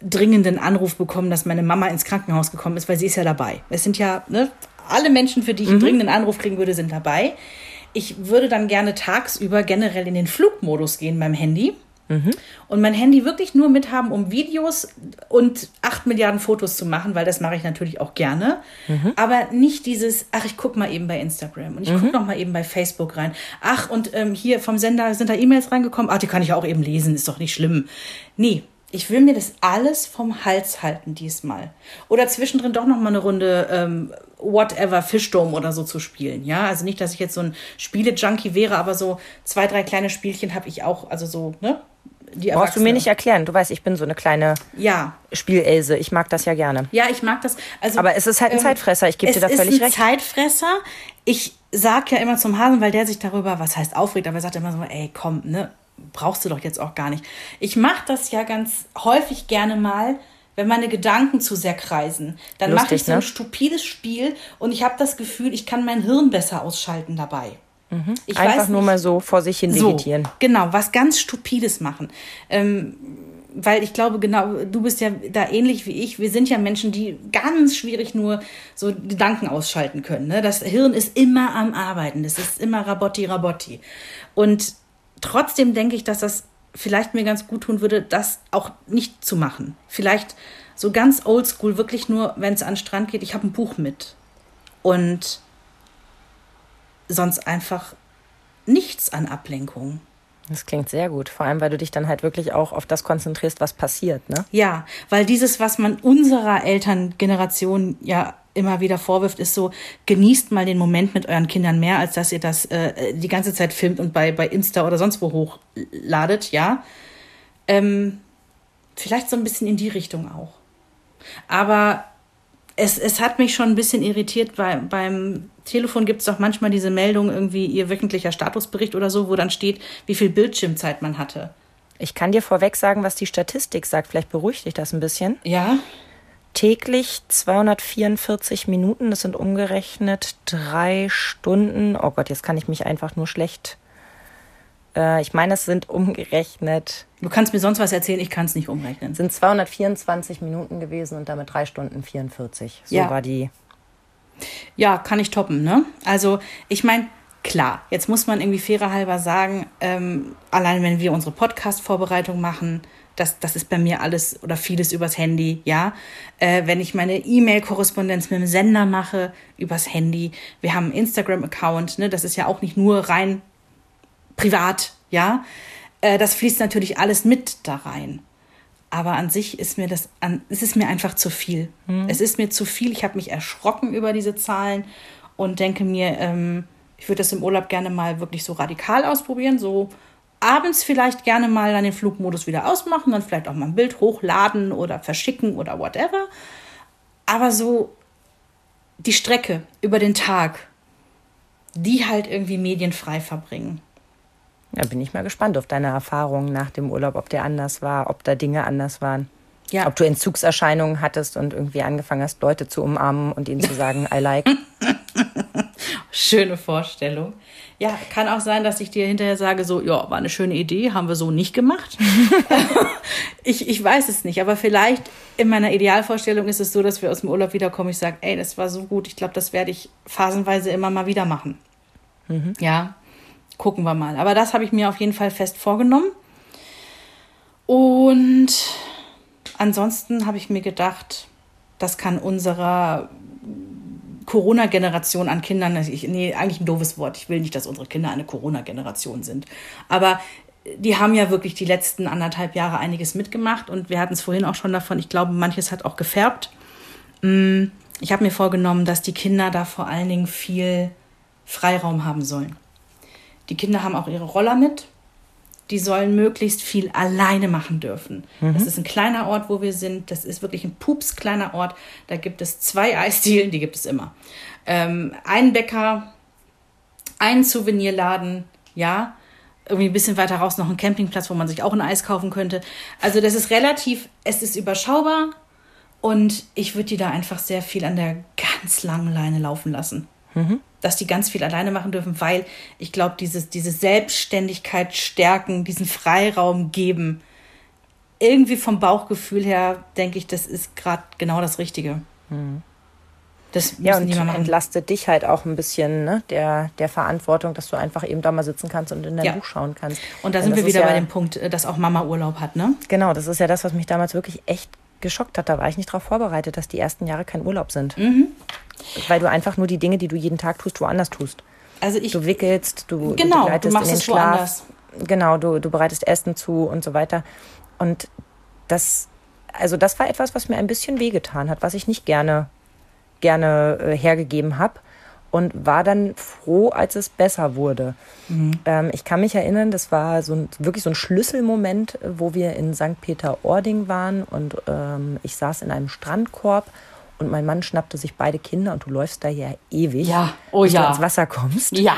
[SPEAKER 2] dringenden Anruf bekommen, dass meine Mama ins Krankenhaus gekommen ist, weil sie ist ja dabei. Es sind ja, ne, alle Menschen, für die ich einen mhm. dringenden Anruf kriegen würde, sind dabei. Ich würde dann gerne tagsüber generell in den Flugmodus gehen beim Handy und mein Handy wirklich nur mithaben, um Videos und acht Milliarden Fotos zu machen, weil das mache ich natürlich auch gerne. Aber nicht dieses, ach, ich gucke mal eben bei Instagram und ich gucke noch mal eben bei Facebook rein. Ach, und ähm, hier vom Sender sind da E-Mails reingekommen. Ach, die kann ich auch eben lesen, ist doch nicht schlimm. Nee, ich will mir das alles vom Hals halten diesmal. Oder zwischendrin doch noch mal eine Runde ähm, whatever Fischdom oder so zu spielen. Ja, also nicht, dass ich jetzt so ein Spiele-Junkie wäre, aber so zwei, drei kleine Spielchen habe ich auch, also so, ne? Die
[SPEAKER 1] Brauchst du mir nicht erklären. Du weißt, ich bin so eine kleine
[SPEAKER 2] Ja,
[SPEAKER 1] Spielelse. Ich mag das ja gerne.
[SPEAKER 2] ja, ich mag das. Also,
[SPEAKER 1] Aber es ist halt ein Zeitfresser. Ich gebe
[SPEAKER 2] es
[SPEAKER 1] dir da völlig
[SPEAKER 2] ist ein
[SPEAKER 1] recht.
[SPEAKER 2] Zeitfresser. Ich sag ja immer zum Hasen, weil der sich darüber, was heißt aufregt, aber er sagt immer so, ey, komm, ne, brauchst du doch jetzt auch gar nicht. Ich mache das ja ganz häufig gerne mal, wenn meine Gedanken zu sehr kreisen. Dann mache ich so ein
[SPEAKER 1] ne?
[SPEAKER 2] stupides Spiel und ich habe das Gefühl, ich kann mein Hirn besser ausschalten dabei. Ich
[SPEAKER 1] Mhm. Einfach
[SPEAKER 2] weiß
[SPEAKER 1] nur mal so vor sich hin
[SPEAKER 2] so,
[SPEAKER 1] vegetieren.
[SPEAKER 2] genau, was ganz Stupides machen. Ähm, weil ich glaube, genau, du bist ja da ähnlich wie ich. Wir sind ja Menschen, die ganz schwierig nur so Gedanken ausschalten können. Ne? Das Hirn ist immer am Arbeiten. Das ist immer Rabotti, Rabotti. Und trotzdem denke ich, dass das vielleicht mir ganz gut tun würde, das auch nicht zu machen. Vielleicht so ganz oldschool, wirklich nur, wenn es an den Strand geht, ich habe ein Buch mit. Und sonst einfach nichts an Ablenkung.
[SPEAKER 1] Das klingt sehr gut. Vor allem, weil du dich dann halt wirklich auch auf das konzentrierst, was passiert. Ne?
[SPEAKER 2] Ja, weil dieses, was man unserer Elterngeneration ja immer wieder vorwirft, ist so, genießt mal den Moment mit euren Kindern mehr, als dass ihr das äh, die ganze Zeit filmt und bei, bei Insta oder sonst wo hochladet, ja. Ähm, vielleicht so ein bisschen in die Richtung auch. Aber es, es hat mich schon ein bisschen irritiert, weil beim Telefon gibt es doch manchmal diese Meldung, irgendwie ihr wöchentlicher Statusbericht oder so, wo dann steht, wie viel Bildschirmzeit man hatte.
[SPEAKER 1] Ich kann dir vorweg sagen, was die Statistik sagt. Vielleicht beruhigt dich das ein bisschen.
[SPEAKER 2] Ja,
[SPEAKER 1] Täglich 244 Minuten, das sind umgerechnet drei Stunden. Oh Gott, jetzt kann ich mich einfach nur schlecht. Äh, ich meine, es sind umgerechnet,
[SPEAKER 2] Du kannst mir sonst was erzählen, ich kann es nicht umrechnen.
[SPEAKER 1] sind 224 Minuten gewesen und damit drei Stunden 44. So
[SPEAKER 2] Ja.
[SPEAKER 1] war die.
[SPEAKER 2] Ja, kann ich toppen, ne? Also, ich meine, klar, jetzt muss man irgendwie fairer halber sagen, ähm, allein wenn wir unsere Podcast-Vorbereitung machen, das, das ist bei mir alles oder vieles übers Handy, ja. Äh, wenn ich meine E-Mail-Korrespondenz mit dem Sender mache, übers Handy. Wir haben einen Instagram-Account, ne? Das ist ja auch nicht nur rein privat, ja. Äh, das fließt natürlich alles mit da rein. Aber an sich ist mir das, an, es ist mir einfach zu viel. Es ist mir zu viel. Ich habe mich erschrocken über diese Zahlen und denke mir, ähm, ich würde das im Urlaub gerne mal wirklich so radikal ausprobieren. So abends vielleicht gerne mal dann den Flugmodus wieder ausmachen, dann vielleicht auch mal ein Bild hochladen oder verschicken oder whatever. Aber so die Strecke über den Tag, die halt irgendwie medienfrei verbringen.
[SPEAKER 1] Da bin ich mal gespannt auf deine Erfahrungen nach dem Urlaub, ob der anders war, ob da Dinge anders waren.
[SPEAKER 2] Ja.
[SPEAKER 1] Ob du Entzugserscheinungen hattest und irgendwie angefangen hast, Leute zu umarmen und ihnen zu sagen, I like. *laughs*
[SPEAKER 2] Schöne Vorstellung. Ja, kann auch sein, dass ich dir hinterher sage, so, ja, war eine schöne Idee, haben wir so nicht gemacht. *laughs* ich, ich weiß es nicht, aber vielleicht in meiner Idealvorstellung ist es so, dass wir aus dem Urlaub wiederkommen. Ich sage, ey, das war so gut, ich glaube, das werde ich phasenweise immer mal wieder machen. Ja, gucken wir mal. Aber das habe ich mir auf jeden Fall fest vorgenommen. Und ansonsten habe ich mir gedacht, das kann unserer Corona-Generation an Kindern, ich, nee, eigentlich ein doofes Wort. Ich will nicht, dass unsere Kinder eine Corona-Generation sind. Aber die haben ja wirklich die letzten anderthalb Jahre einiges mitgemacht und wir hatten es vorhin auch schon davon. Ich glaube, manches hat auch gefärbt. Mm, Ich habe mir vorgenommen, dass die Kinder da vor allen Dingen viel Freiraum haben sollen. Die Kinder haben auch ihre Roller mit. Die sollen möglichst viel alleine machen dürfen. Das ist ein kleiner Ort, wo wir sind. Das ist wirklich ein pups kleiner Ort. Da gibt es zwei *laughs* Eisdielen, die gibt es immer. Ähm, einen Bäcker, einen Souvenirladen, ja. Irgendwie ein bisschen weiter raus noch ein Campingplatz, wo man sich auch ein Eis kaufen könnte. Also das ist relativ, es ist überschaubar und ich würde die da einfach sehr viel an der ganz langen Leine laufen lassen. Dass die ganz viel alleine machen dürfen, weil ich glaube, dieses, diese Selbstständigkeit stärken, diesen Freiraum geben, irgendwie vom Bauchgefühl her denke ich, das ist gerade genau das Richtige. Das
[SPEAKER 1] Ja, und entlastet dich halt auch ein bisschen ne, der, der Verantwortung, dass du einfach eben da mal sitzen kannst und in dein
[SPEAKER 2] Ja.
[SPEAKER 1] Buch schauen kannst.
[SPEAKER 2] Und da sind wir wieder
[SPEAKER 1] ja,
[SPEAKER 2] bei dem Punkt, äh, dass auch Mama Urlaub hat, ne?
[SPEAKER 1] Genau, das ist ja das, was mich damals wirklich echt geschockt hat. Da war ich nicht darauf vorbereitet, dass die ersten Jahre kein Urlaub sind.
[SPEAKER 2] Mhm.
[SPEAKER 1] Weil du einfach nur die Dinge, die du jeden Tag tust, woanders tust.
[SPEAKER 2] Also ich,
[SPEAKER 1] Du wickelst, du,
[SPEAKER 2] Genau,
[SPEAKER 1] du
[SPEAKER 2] du machst
[SPEAKER 1] in den
[SPEAKER 2] es
[SPEAKER 1] Schlaf.
[SPEAKER 2] woanders.
[SPEAKER 1] Genau, du, du bereitest Essen zu und so weiter. Und das, also das war etwas, was mir ein bisschen wehgetan hat, was ich nicht gerne, gerne äh, hergegeben habe. Und war dann froh, als es besser wurde. Ähm, ich kann mich erinnern, das war so ein, wirklich so ein Schlüsselmoment, wo wir in St. Peter-Ording waren und ähm, ich saß in einem Strandkorb und mein Mann schnappte sich beide Kinder und du läufst da ja ewig,
[SPEAKER 2] Ja, oh
[SPEAKER 1] bis
[SPEAKER 2] ja.
[SPEAKER 1] du ins Wasser kommst.
[SPEAKER 2] ja,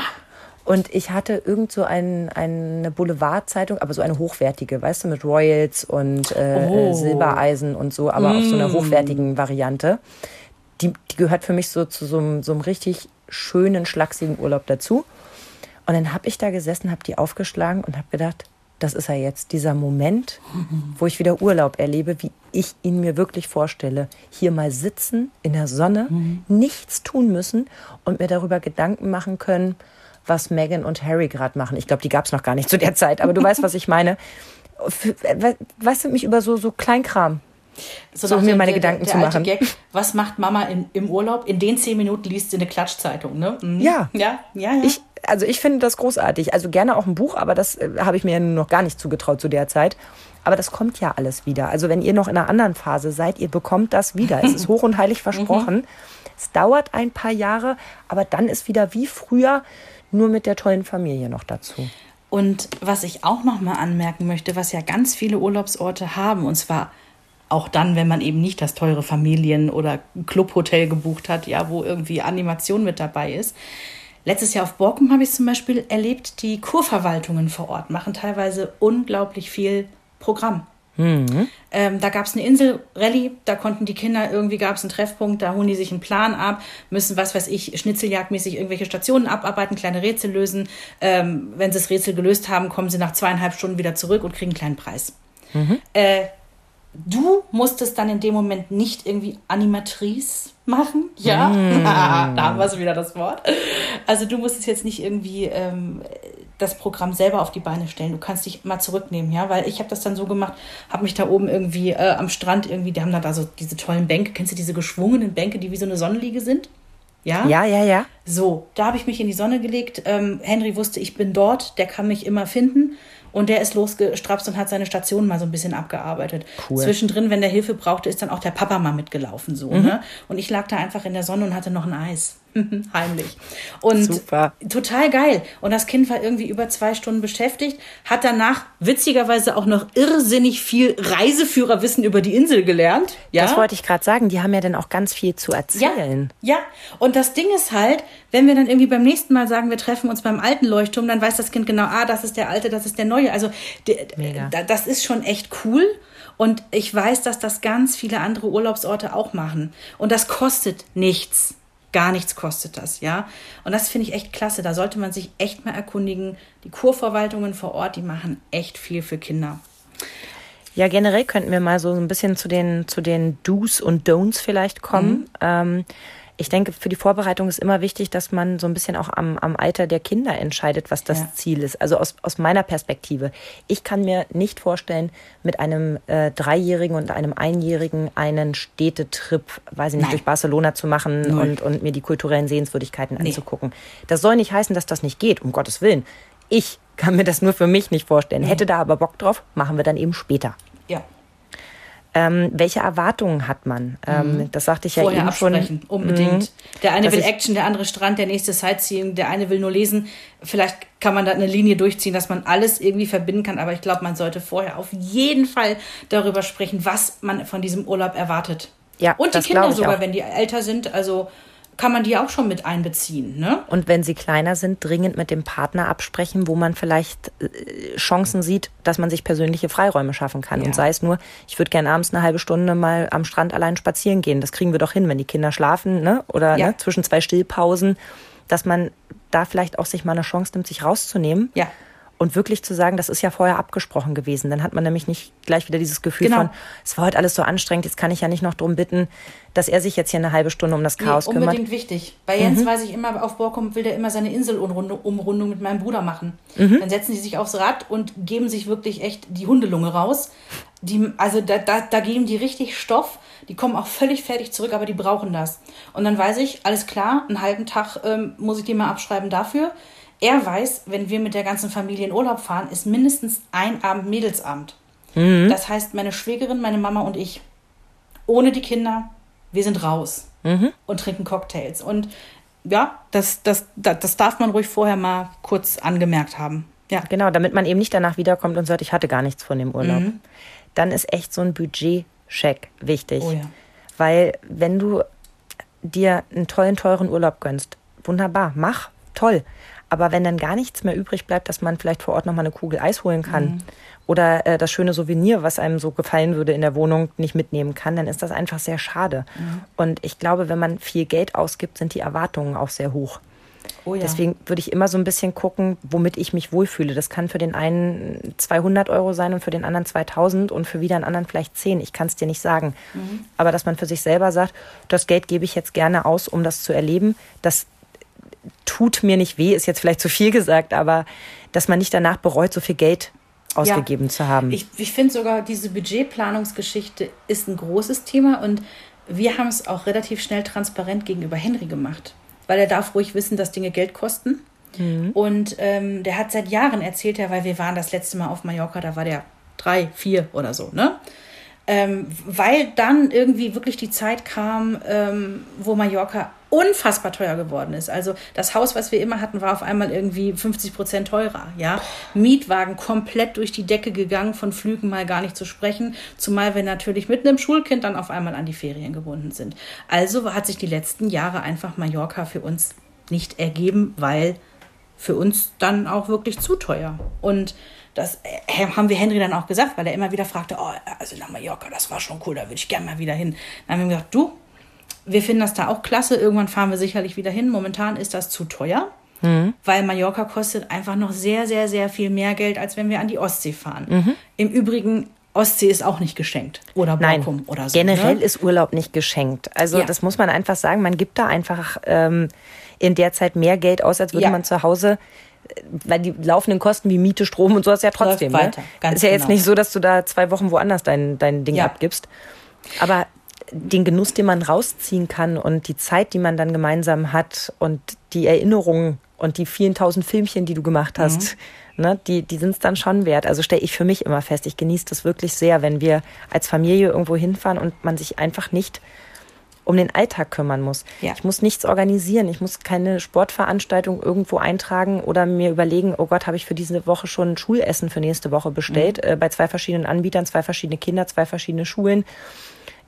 [SPEAKER 1] Und ich hatte irgend so ein, eine Boulevardzeitung, aber so eine hochwertige, weißt du, mit Royals und äh,
[SPEAKER 2] Oh.
[SPEAKER 1] Silbereisen und so, aber auf so einer hochwertigen Variante. Die, die gehört für mich so zu so einem, so einem richtig schönen, schlachsigen Urlaub dazu. Und dann habe ich da gesessen, habe die aufgeschlagen und habe gedacht, das ist ja jetzt dieser Moment, wo ich wieder Urlaub erlebe, wie ich ihn mir wirklich vorstelle. Hier mal sitzen in der Sonne, nichts tun müssen und mir darüber Gedanken machen können, was Meghan und Harry gerade machen. Ich glaube, die gab es noch gar nicht *laughs* zu der Zeit, aber du weißt, was ich meine. Weißt du, mich über so, so Kleinkram. So,
[SPEAKER 2] nach
[SPEAKER 1] mir meine
[SPEAKER 2] der-
[SPEAKER 1] Gedanken
[SPEAKER 2] der
[SPEAKER 1] zu
[SPEAKER 2] alte
[SPEAKER 1] machen.
[SPEAKER 2] Gag, was macht Mama in, im Urlaub? In den zehn Minuten liest sie eine Klatschzeitung, ne? Mhm.
[SPEAKER 1] Ja.
[SPEAKER 2] Ja, ja, ja.
[SPEAKER 1] Ich, also ich finde das großartig. Also gerne auch ein Buch, aber das äh, habe ich mir noch gar nicht zugetraut zu der Zeit. Aber das kommt ja alles wieder. Also wenn ihr noch in einer anderen Phase seid, ihr bekommt das wieder. Es ist *laughs* hoch und heilig versprochen. Es dauert ein paar Jahre, aber dann ist wieder wie früher, nur mit der tollen Familie noch dazu.
[SPEAKER 2] Und was ich auch noch mal anmerken möchte, was ja ganz viele Urlaubsorte haben, und zwar auch dann, wenn man eben nicht das teure Familien- oder Clubhotel gebucht hat, ja, wo irgendwie Animation mit dabei ist. Letztes Jahr auf Borkum habe ich zum Beispiel erlebt, die Kurverwaltungen vor Ort machen teilweise unglaublich viel Programm. Ähm, da gab es eine Insel-Rallye, da konnten die Kinder, irgendwie gab es einen Treffpunkt, da holen die sich einen Plan ab, müssen, was weiß ich, schnitzeljagdmäßig irgendwelche Stationen abarbeiten, kleine Rätsel lösen. Ähm, wenn sie das Rätsel gelöst haben, kommen sie nach zweieinhalb Stunden wieder zurück und kriegen einen kleinen Preis. Äh, du musstest dann in dem Moment nicht irgendwie Animatrice machen. Ja, *laughs* da haben wir wieder das Wort. Also du musstest jetzt nicht irgendwie ähm, das Programm selber auf die Beine stellen. Du kannst dich mal zurücknehmen, ja, weil ich habe das dann so gemacht, habe mich da oben irgendwie äh, am Strand irgendwie, die haben da, da so diese tollen Bänke, kennst du diese geschwungenen Bänke, die wie so eine Sonnenliege sind? Ja?
[SPEAKER 1] Ja, ja, ja.
[SPEAKER 2] So, da habe ich mich in die Sonne gelegt. Ähm, Henry wusste, ich bin dort, der kann mich immer finden. Und der ist losgestrapst und hat seine Station mal so ein bisschen abgearbeitet.
[SPEAKER 1] Cool.
[SPEAKER 2] Zwischendrin, wenn der Hilfe brauchte, ist dann auch der Papa mal mitgelaufen. So,
[SPEAKER 1] Mhm.
[SPEAKER 2] ne? Und ich lag da einfach in der Sonne und hatte noch ein Eis. *laughs* Heimlich. Und
[SPEAKER 1] Super.
[SPEAKER 2] total geil. Und das Kind war irgendwie über zwei Stunden beschäftigt, hat danach witzigerweise auch noch irrsinnig viel Reiseführerwissen über die Insel gelernt. Ja?
[SPEAKER 1] Das wollte ich gerade sagen. Die haben ja dann auch ganz viel zu erzählen.
[SPEAKER 2] Ja, ja. Und das Ding ist halt, wenn wir dann irgendwie beim nächsten Mal sagen, wir treffen uns beim alten Leuchtturm, dann weiß das Kind genau, ah, das ist der alte, das ist der neue. Also
[SPEAKER 1] Mega.
[SPEAKER 2] da- das ist schon echt cool. Und ich weiß, dass das ganz viele andere Urlaubsorte auch machen. Und das kostet nichts. Gar nichts kostet das, ja. Und das finde ich echt klasse. Da sollte man sich echt mal erkundigen. Die Kurverwaltungen vor Ort, die machen echt viel für Kinder.
[SPEAKER 1] Ja, generell könnten wir mal so ein bisschen zu den, zu den Do's und Don'ts vielleicht kommen. Ähm, ich denke, für die Vorbereitung ist immer wichtig, dass man so ein bisschen auch am, am Alter der Kinder entscheidet, was das
[SPEAKER 2] Ja.
[SPEAKER 1] Ziel ist. Also aus, aus meiner Perspektive. Ich kann mir nicht vorstellen, mit einem äh, Dreijährigen und einem Einjährigen einen Städtetrip, weiß ich nicht,
[SPEAKER 2] Nein.
[SPEAKER 1] durch Barcelona zu machen
[SPEAKER 2] Null.
[SPEAKER 1] und, und mir die kulturellen Sehenswürdigkeiten anzugucken. Das soll nicht heißen, dass das nicht geht, um Gottes Willen. Ich kann mir das nur für mich nicht vorstellen. Hätte da aber Bock drauf, machen wir dann eben später. Ähm, welche Erwartungen hat man? Ähm, das sagte ich ja
[SPEAKER 2] Mhm. Vorher
[SPEAKER 1] eben schon.
[SPEAKER 2] absprechen, unbedingt.
[SPEAKER 1] Mhm.
[SPEAKER 2] Der eine will Action, der andere Strand, der nächste Sightseeing, der eine will nur lesen. Vielleicht kann man da eine Linie durchziehen, dass man alles irgendwie verbinden kann, aber ich glaube, man sollte vorher auf jeden Fall darüber sprechen, was man von diesem Urlaub erwartet.
[SPEAKER 1] Ja,
[SPEAKER 2] Und die Kinder sogar,
[SPEAKER 1] auch.
[SPEAKER 2] wenn die älter sind, also kann man die auch schon mit einbeziehen, ne?
[SPEAKER 1] Und wenn sie kleiner sind, dringend mit dem Partner absprechen, wo man vielleicht äh, Chancen sieht, dass man sich persönliche Freiräume schaffen kann.
[SPEAKER 2] Ja.
[SPEAKER 1] Und sei es nur, ich würde gerne abends eine halbe Stunde mal am Strand allein spazieren gehen. Das kriegen wir doch hin, wenn die Kinder schlafen, ne? Oder
[SPEAKER 2] Ja.
[SPEAKER 1] ne? zwischen zwei Stillpausen, dass man da vielleicht auch sich mal eine Chance nimmt, sich rauszunehmen.
[SPEAKER 2] Ja.
[SPEAKER 1] Und wirklich zu sagen, das ist ja vorher abgesprochen gewesen. Dann hat man nämlich nicht gleich wieder dieses Gefühl
[SPEAKER 2] Genau.
[SPEAKER 1] von, es war heute alles so anstrengend, jetzt kann ich ja nicht noch drum bitten, dass er sich jetzt hier eine halbe Stunde um das Chaos
[SPEAKER 2] nee,
[SPEAKER 1] kümmert.
[SPEAKER 2] unbedingt wichtig. Bei Jens weiß ich immer, auf Borkum will der immer seine Inselumrundung mit meinem Bruder machen.
[SPEAKER 1] Mhm.
[SPEAKER 2] Dann setzen die sich aufs Rad und geben sich wirklich echt die Hundelunge raus. Die, also da, da, da geben die richtig Stoff. Die kommen auch völlig fertig zurück, aber die brauchen das. Und dann weiß ich, alles klar, einen halben Tag ähm, muss ich die mal abschreiben dafür. Er weiß, wenn wir mit der ganzen Familie in Urlaub fahren, ist mindestens ein Abend Mädelsabend. Das heißt, meine Schwägerin, meine Mama und ich, ohne die Kinder, wir sind raus und trinken Cocktails. Und ja, das, das, das, das darf man ruhig vorher mal kurz angemerkt haben. Ja,
[SPEAKER 1] Genau, damit man eben nicht danach wiederkommt und sagt, ich hatte gar nichts von dem Urlaub.
[SPEAKER 2] Mhm.
[SPEAKER 1] Dann ist echt so ein Budgetcheck wichtig.
[SPEAKER 2] Oh ja.
[SPEAKER 1] Weil wenn du dir einen tollen, teuren Urlaub gönnst, wunderbar, mach, toll. Aber wenn dann gar nichts mehr übrig bleibt, dass man vielleicht vor Ort nochmal eine Kugel Eis holen kann
[SPEAKER 2] Mhm.
[SPEAKER 1] oder äh, das schöne Souvenir, was einem so gefallen würde in der Wohnung, nicht mitnehmen kann, dann ist das einfach sehr schade.
[SPEAKER 2] Mhm.
[SPEAKER 1] Und ich glaube, wenn man viel Geld ausgibt, sind die Erwartungen auch sehr hoch.
[SPEAKER 2] oh ja.
[SPEAKER 1] Deswegen würde ich immer so ein bisschen gucken, womit ich mich wohlfühle. Das kann für den einen 200 Euro sein und für den anderen 2000 und für wieder einen anderen vielleicht 10. Ich kann es dir nicht sagen. Aber dass man für sich selber sagt, das Geld gebe ich jetzt gerne aus, um das zu erleben, das tut mir nicht weh, ist jetzt vielleicht zu viel gesagt, aber dass man nicht danach bereut, so viel Geld ausgegeben zu haben.
[SPEAKER 2] Ich, ich finde sogar, diese Budgetplanungsgeschichte ist ein großes Thema und wir haben es auch relativ schnell transparent gegenüber Henry gemacht. Weil er darf ruhig wissen, dass Dinge Geld kosten. Und ähm, der hat seit Jahren erzählt, ja, weil wir waren das letzte Mal auf Mallorca, da war der drei, vier oder so, ne? Ähm, weil dann irgendwie wirklich die Zeit kam, ähm, wo Mallorca unfassbar teuer geworden ist. Also das Haus, was wir immer hatten, war auf einmal irgendwie 50 Prozent teurer. Ja? Mietwagen komplett durch die Decke gegangen, von Flügen mal gar nicht zu sprechen, zumal wir natürlich mit einem Schulkind dann auf einmal an die Ferien gebunden sind. Also hat sich die letzten Jahre einfach Mallorca für uns nicht ergeben, weil für uns dann auch wirklich zu teuer. Und das äh, haben wir Henry dann auch gesagt, weil er immer wieder fragte, oh, also nach Mallorca, das war schon cool, da würde ich gerne mal wieder hin. Dann haben wir gesagt, du, wir finden das da auch klasse, irgendwann fahren wir sicherlich wieder hin. Momentan ist das zu teuer, weil Mallorca kostet einfach noch sehr, sehr, sehr viel mehr Geld, als wenn wir an die Ostsee fahren. Im Übrigen, Ostsee ist auch nicht geschenkt oder
[SPEAKER 1] Nein,
[SPEAKER 2] Borkum oder so.
[SPEAKER 1] generell
[SPEAKER 2] ne?
[SPEAKER 1] ist Urlaub nicht geschenkt. Also
[SPEAKER 2] Ja.
[SPEAKER 1] das muss man einfach sagen. Man gibt da einfach ähm, in der Zeit mehr Geld aus, als würde
[SPEAKER 2] Ja.
[SPEAKER 1] man zu Hause, weil die laufenden Kosten wie Miete, Strom und sowas ja trotzdem.
[SPEAKER 2] Läuft weiter,
[SPEAKER 1] ne?
[SPEAKER 2] ganz
[SPEAKER 1] ist ja jetzt
[SPEAKER 2] genau.
[SPEAKER 1] nicht so, dass du da zwei Wochen woanders dein, dein Ding
[SPEAKER 2] Ja.
[SPEAKER 1] abgibst. Aber den Genuss, den man rausziehen kann und die Zeit, die man dann gemeinsam hat und die Erinnerungen und die vielen tausend Filmchen, die du gemacht hast, ne, die, die sind es dann schon wert. Also stelle ich für mich immer fest, ich genieße das wirklich sehr, wenn wir als Familie irgendwo hinfahren und man sich einfach nicht um den Alltag kümmern muss.
[SPEAKER 2] Ja.
[SPEAKER 1] Ich muss nichts organisieren, ich muss keine Sportveranstaltung irgendwo eintragen oder mir überlegen, oh Gott, habe ich für diese Woche schon ein Schulessen für nächste Woche bestellt, äh, bei zwei verschiedenen Anbietern, zwei verschiedene Kinder, zwei verschiedene Schulen.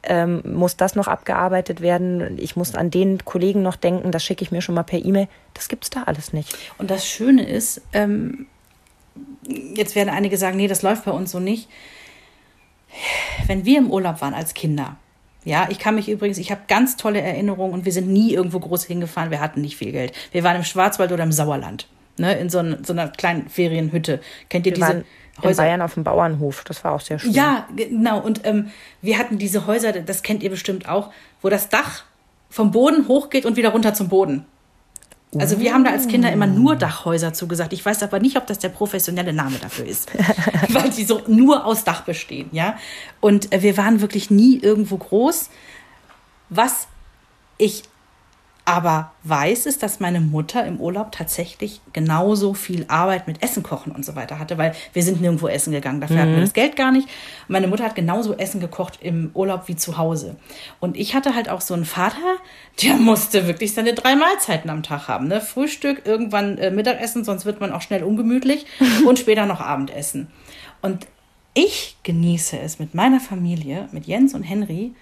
[SPEAKER 1] Ähm, muss das noch abgearbeitet werden? Ich muss an den Kollegen noch denken, das schicke ich mir schon mal per E-Mail. Das gibt's da alles nicht.
[SPEAKER 2] Und das Schöne ist, ähm, jetzt werden einige sagen, nee, das läuft bei uns so nicht. Wenn wir im Urlaub waren als Kinder, ja, ich kann mich übrigens, ich habe ganz tolle Erinnerungen und wir sind nie irgendwo groß hingefahren, wir hatten nicht viel Geld. Wir waren im Schwarzwald oder im Sauerland, ne, in so, ein, so einer kleinen Ferienhütte. Kennt ihr
[SPEAKER 1] Wir
[SPEAKER 2] diese
[SPEAKER 1] waren in Bayern auf dem Bauernhof, das war auch sehr schön.
[SPEAKER 2] ja, genau. Und ähm, wir hatten diese Häuser, das kennt ihr bestimmt auch, wo das Dach vom Boden hochgeht und wieder runter zum Boden. Also wir haben da als Kinder immer nur Dachhäuser zugesagt. Ich weiß aber nicht, ob das der professionelle Name dafür ist, *laughs* weil die so nur aus Dach bestehen, ja. Und äh, wir waren wirklich nie irgendwo groß. Was ich aber weiß, ist, dass meine Mutter im Urlaub tatsächlich genauso viel Arbeit mit Essen kochen und so weiter hatte, weil wir sind nirgendwo essen gegangen. Dafür hatten wir das Geld gar nicht. Und meine Mutter hat genauso Essen gekocht im Urlaub wie zu Hause. Und ich hatte halt auch so einen Vater, der musste wirklich seine drei Mahlzeiten am Tag haben. Ne? Frühstück, irgendwann äh, Mittagessen, sonst wird man auch schnell ungemütlich *laughs* und später noch Abendessen. Und ich genieße es mit meiner Familie, mit Jens und Henry,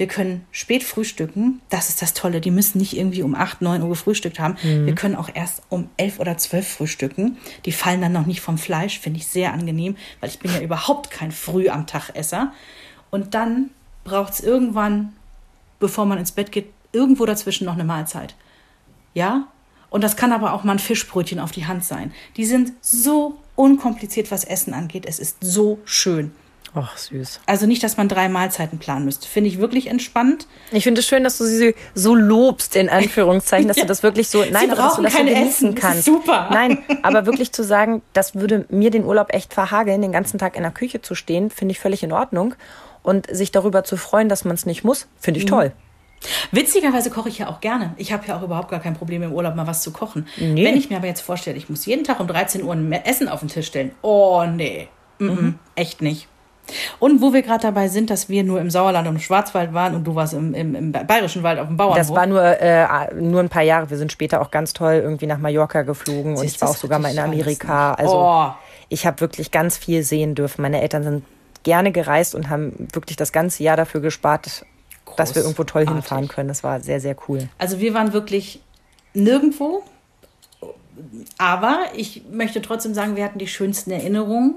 [SPEAKER 2] wir können spät frühstücken. Das ist das Tolle. Die müssen nicht irgendwie um 8, 9 Uhr gefrühstückt haben. Wir können auch erst um 11 oder 12 frühstücken. Die fallen dann noch nicht vom Fleisch. Finde ich sehr angenehm, weil ich bin ja überhaupt kein Früh am Tagesser. Und dann braucht es irgendwann, bevor man ins Bett geht, irgendwo dazwischen noch eine Mahlzeit. Ja? Und das kann aber auch mal ein Fischbrötchen auf die Hand sein. Die sind so unkompliziert, was Essen angeht. Es ist so schön.
[SPEAKER 1] Ach, süß.
[SPEAKER 2] Also nicht, dass man drei Mahlzeiten planen müsste. Finde ich wirklich entspannt.
[SPEAKER 1] Ich finde es schön, dass du sie so lobst, in Anführungszeichen, dass du *laughs* das wirklich so, nein, aber dass du das so genießen
[SPEAKER 2] Essen.
[SPEAKER 1] kannst.
[SPEAKER 2] Super.
[SPEAKER 1] Nein, *laughs* aber wirklich zu sagen, das würde mir den Urlaub echt verhageln, den ganzen Tag in der Küche zu stehen, finde ich völlig in Ordnung. Und sich darüber zu freuen, dass man es nicht muss, finde ich
[SPEAKER 2] Mhm.
[SPEAKER 1] toll.
[SPEAKER 2] Witzigerweise koche ich ja auch gerne. Ich habe ja auch überhaupt gar kein Problem im Urlaub mal was zu kochen.
[SPEAKER 1] Nee.
[SPEAKER 2] Wenn ich mir aber jetzt vorstelle, ich muss jeden Tag um 13 Uhr ein Essen auf den Tisch stellen. Oh nee, mhm. echt nicht. Und wo wir gerade dabei sind, dass wir nur im Sauerland und im Schwarzwald waren und du warst im, im, im Bayerischen Wald auf dem Bauernhof.
[SPEAKER 1] Das war nur, äh, nur ein paar Jahre. Wir sind später auch ganz toll irgendwie nach Mallorca geflogen und
[SPEAKER 2] Siehst,
[SPEAKER 1] ich war auch sogar mal in Amerika. Also
[SPEAKER 2] Oh.
[SPEAKER 1] ich habe wirklich ganz viel sehen dürfen. Meine Eltern sind gerne gereist und haben wirklich das ganze Jahr dafür gespart, dass wir irgendwo toll
[SPEAKER 2] Großartig.
[SPEAKER 1] hinfahren können. Das war sehr, sehr cool.
[SPEAKER 2] Also wir waren wirklich nirgendwo. Aber ich möchte trotzdem sagen, wir hatten die schönsten Erinnerungen,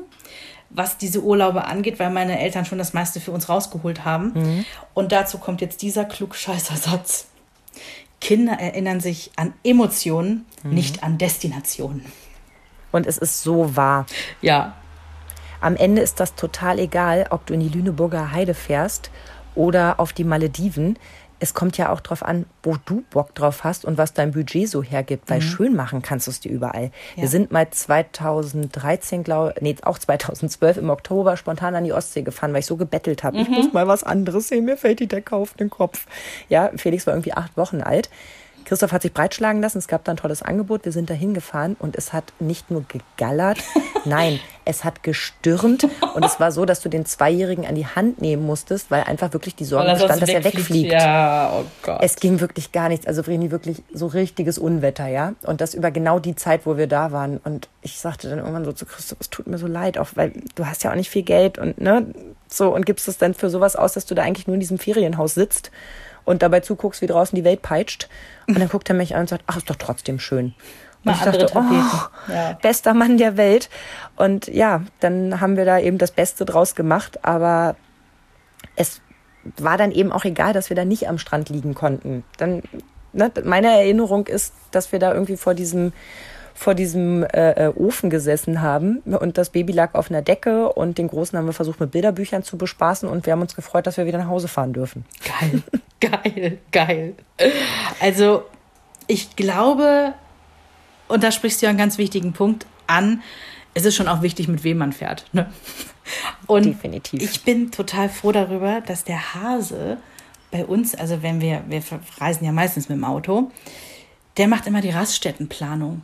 [SPEAKER 2] was diese Urlaube angeht, weil meine Eltern schon das meiste für uns rausgeholt haben. Und dazu kommt jetzt dieser klugscheißer Satz. Kinder erinnern sich an Emotionen, nicht an Destinationen.
[SPEAKER 1] Und es ist so wahr.
[SPEAKER 2] Ja.
[SPEAKER 1] Am Ende ist das total egal, ob du in die Lüneburger Heide fährst oder auf die Malediven. Es kommt ja auch drauf an, wo du Bock drauf hast und was dein Budget so hergibt, weil schön machen kannst du es dir überall.
[SPEAKER 2] Mhm. Ja.
[SPEAKER 1] Wir sind mal 2013, glaube nee, auch 2012 im Oktober spontan an die Ostsee gefahren, weil ich so gebettelt habe. Ich
[SPEAKER 2] Mhm.
[SPEAKER 1] muss mal was anderes sehen, mir fällt die Decke auf den Kopf. Ja, Felix war irgendwie acht Wochen alt. Christoph hat sich breitschlagen lassen, es gab da ein tolles Angebot, wir sind da hingefahren und es hat nicht nur gegallert, *laughs* nein, es hat gestürmt *laughs* und es war so, dass du den Zweijährigen an die Hand nehmen musstest, weil einfach wirklich die Sorge bestand, dass er wegfliegt.
[SPEAKER 2] Ja, oh Gott.
[SPEAKER 1] Es ging wirklich gar nichts. Also Vreni, wirklich so richtiges Unwetter, ja. Und das über genau die Zeit, wo wir da waren. Und ich sagte dann irgendwann so zu Christoph, es tut mir so leid, auch weil du hast ja auch nicht viel Geld und ne, so und gibst es dann für sowas aus, dass du da eigentlich nur in diesem Ferienhaus sitzt und dabei zuguckst, wie draußen die Welt peitscht. Und dann guckt er mich an und sagt, ach, ist doch trotzdem schön.
[SPEAKER 2] Mal
[SPEAKER 1] ich
[SPEAKER 2] andere
[SPEAKER 1] dachte,
[SPEAKER 2] Tapeten.
[SPEAKER 1] oh,
[SPEAKER 2] Ja.
[SPEAKER 1] bester Mann der Welt. Und ja, dann haben wir da eben das Beste draus gemacht, aber es war dann eben auch egal, dass wir da nicht am Strand liegen konnten. Dann, ne, meine Erinnerung ist, dass wir da irgendwie vor diesem vor diesem äh, äh, Ofen gesessen haben und das Baby lag auf einer Decke und den Großen haben wir versucht mit Bilderbüchern zu bespaßen und wir haben uns gefreut, dass wir wieder nach Hause fahren dürfen.
[SPEAKER 2] Geil, *laughs* geil, geil. Also ich glaube, und da sprichst du ja einen ganz wichtigen Punkt an, es ist schon auch wichtig, mit wem man fährt. Ne? Und
[SPEAKER 1] Definitiv.
[SPEAKER 2] ich bin total froh darüber, dass der Hase bei uns, also wenn wir, wir reisen ja meistens mit dem Auto, der macht immer die Raststättenplanung.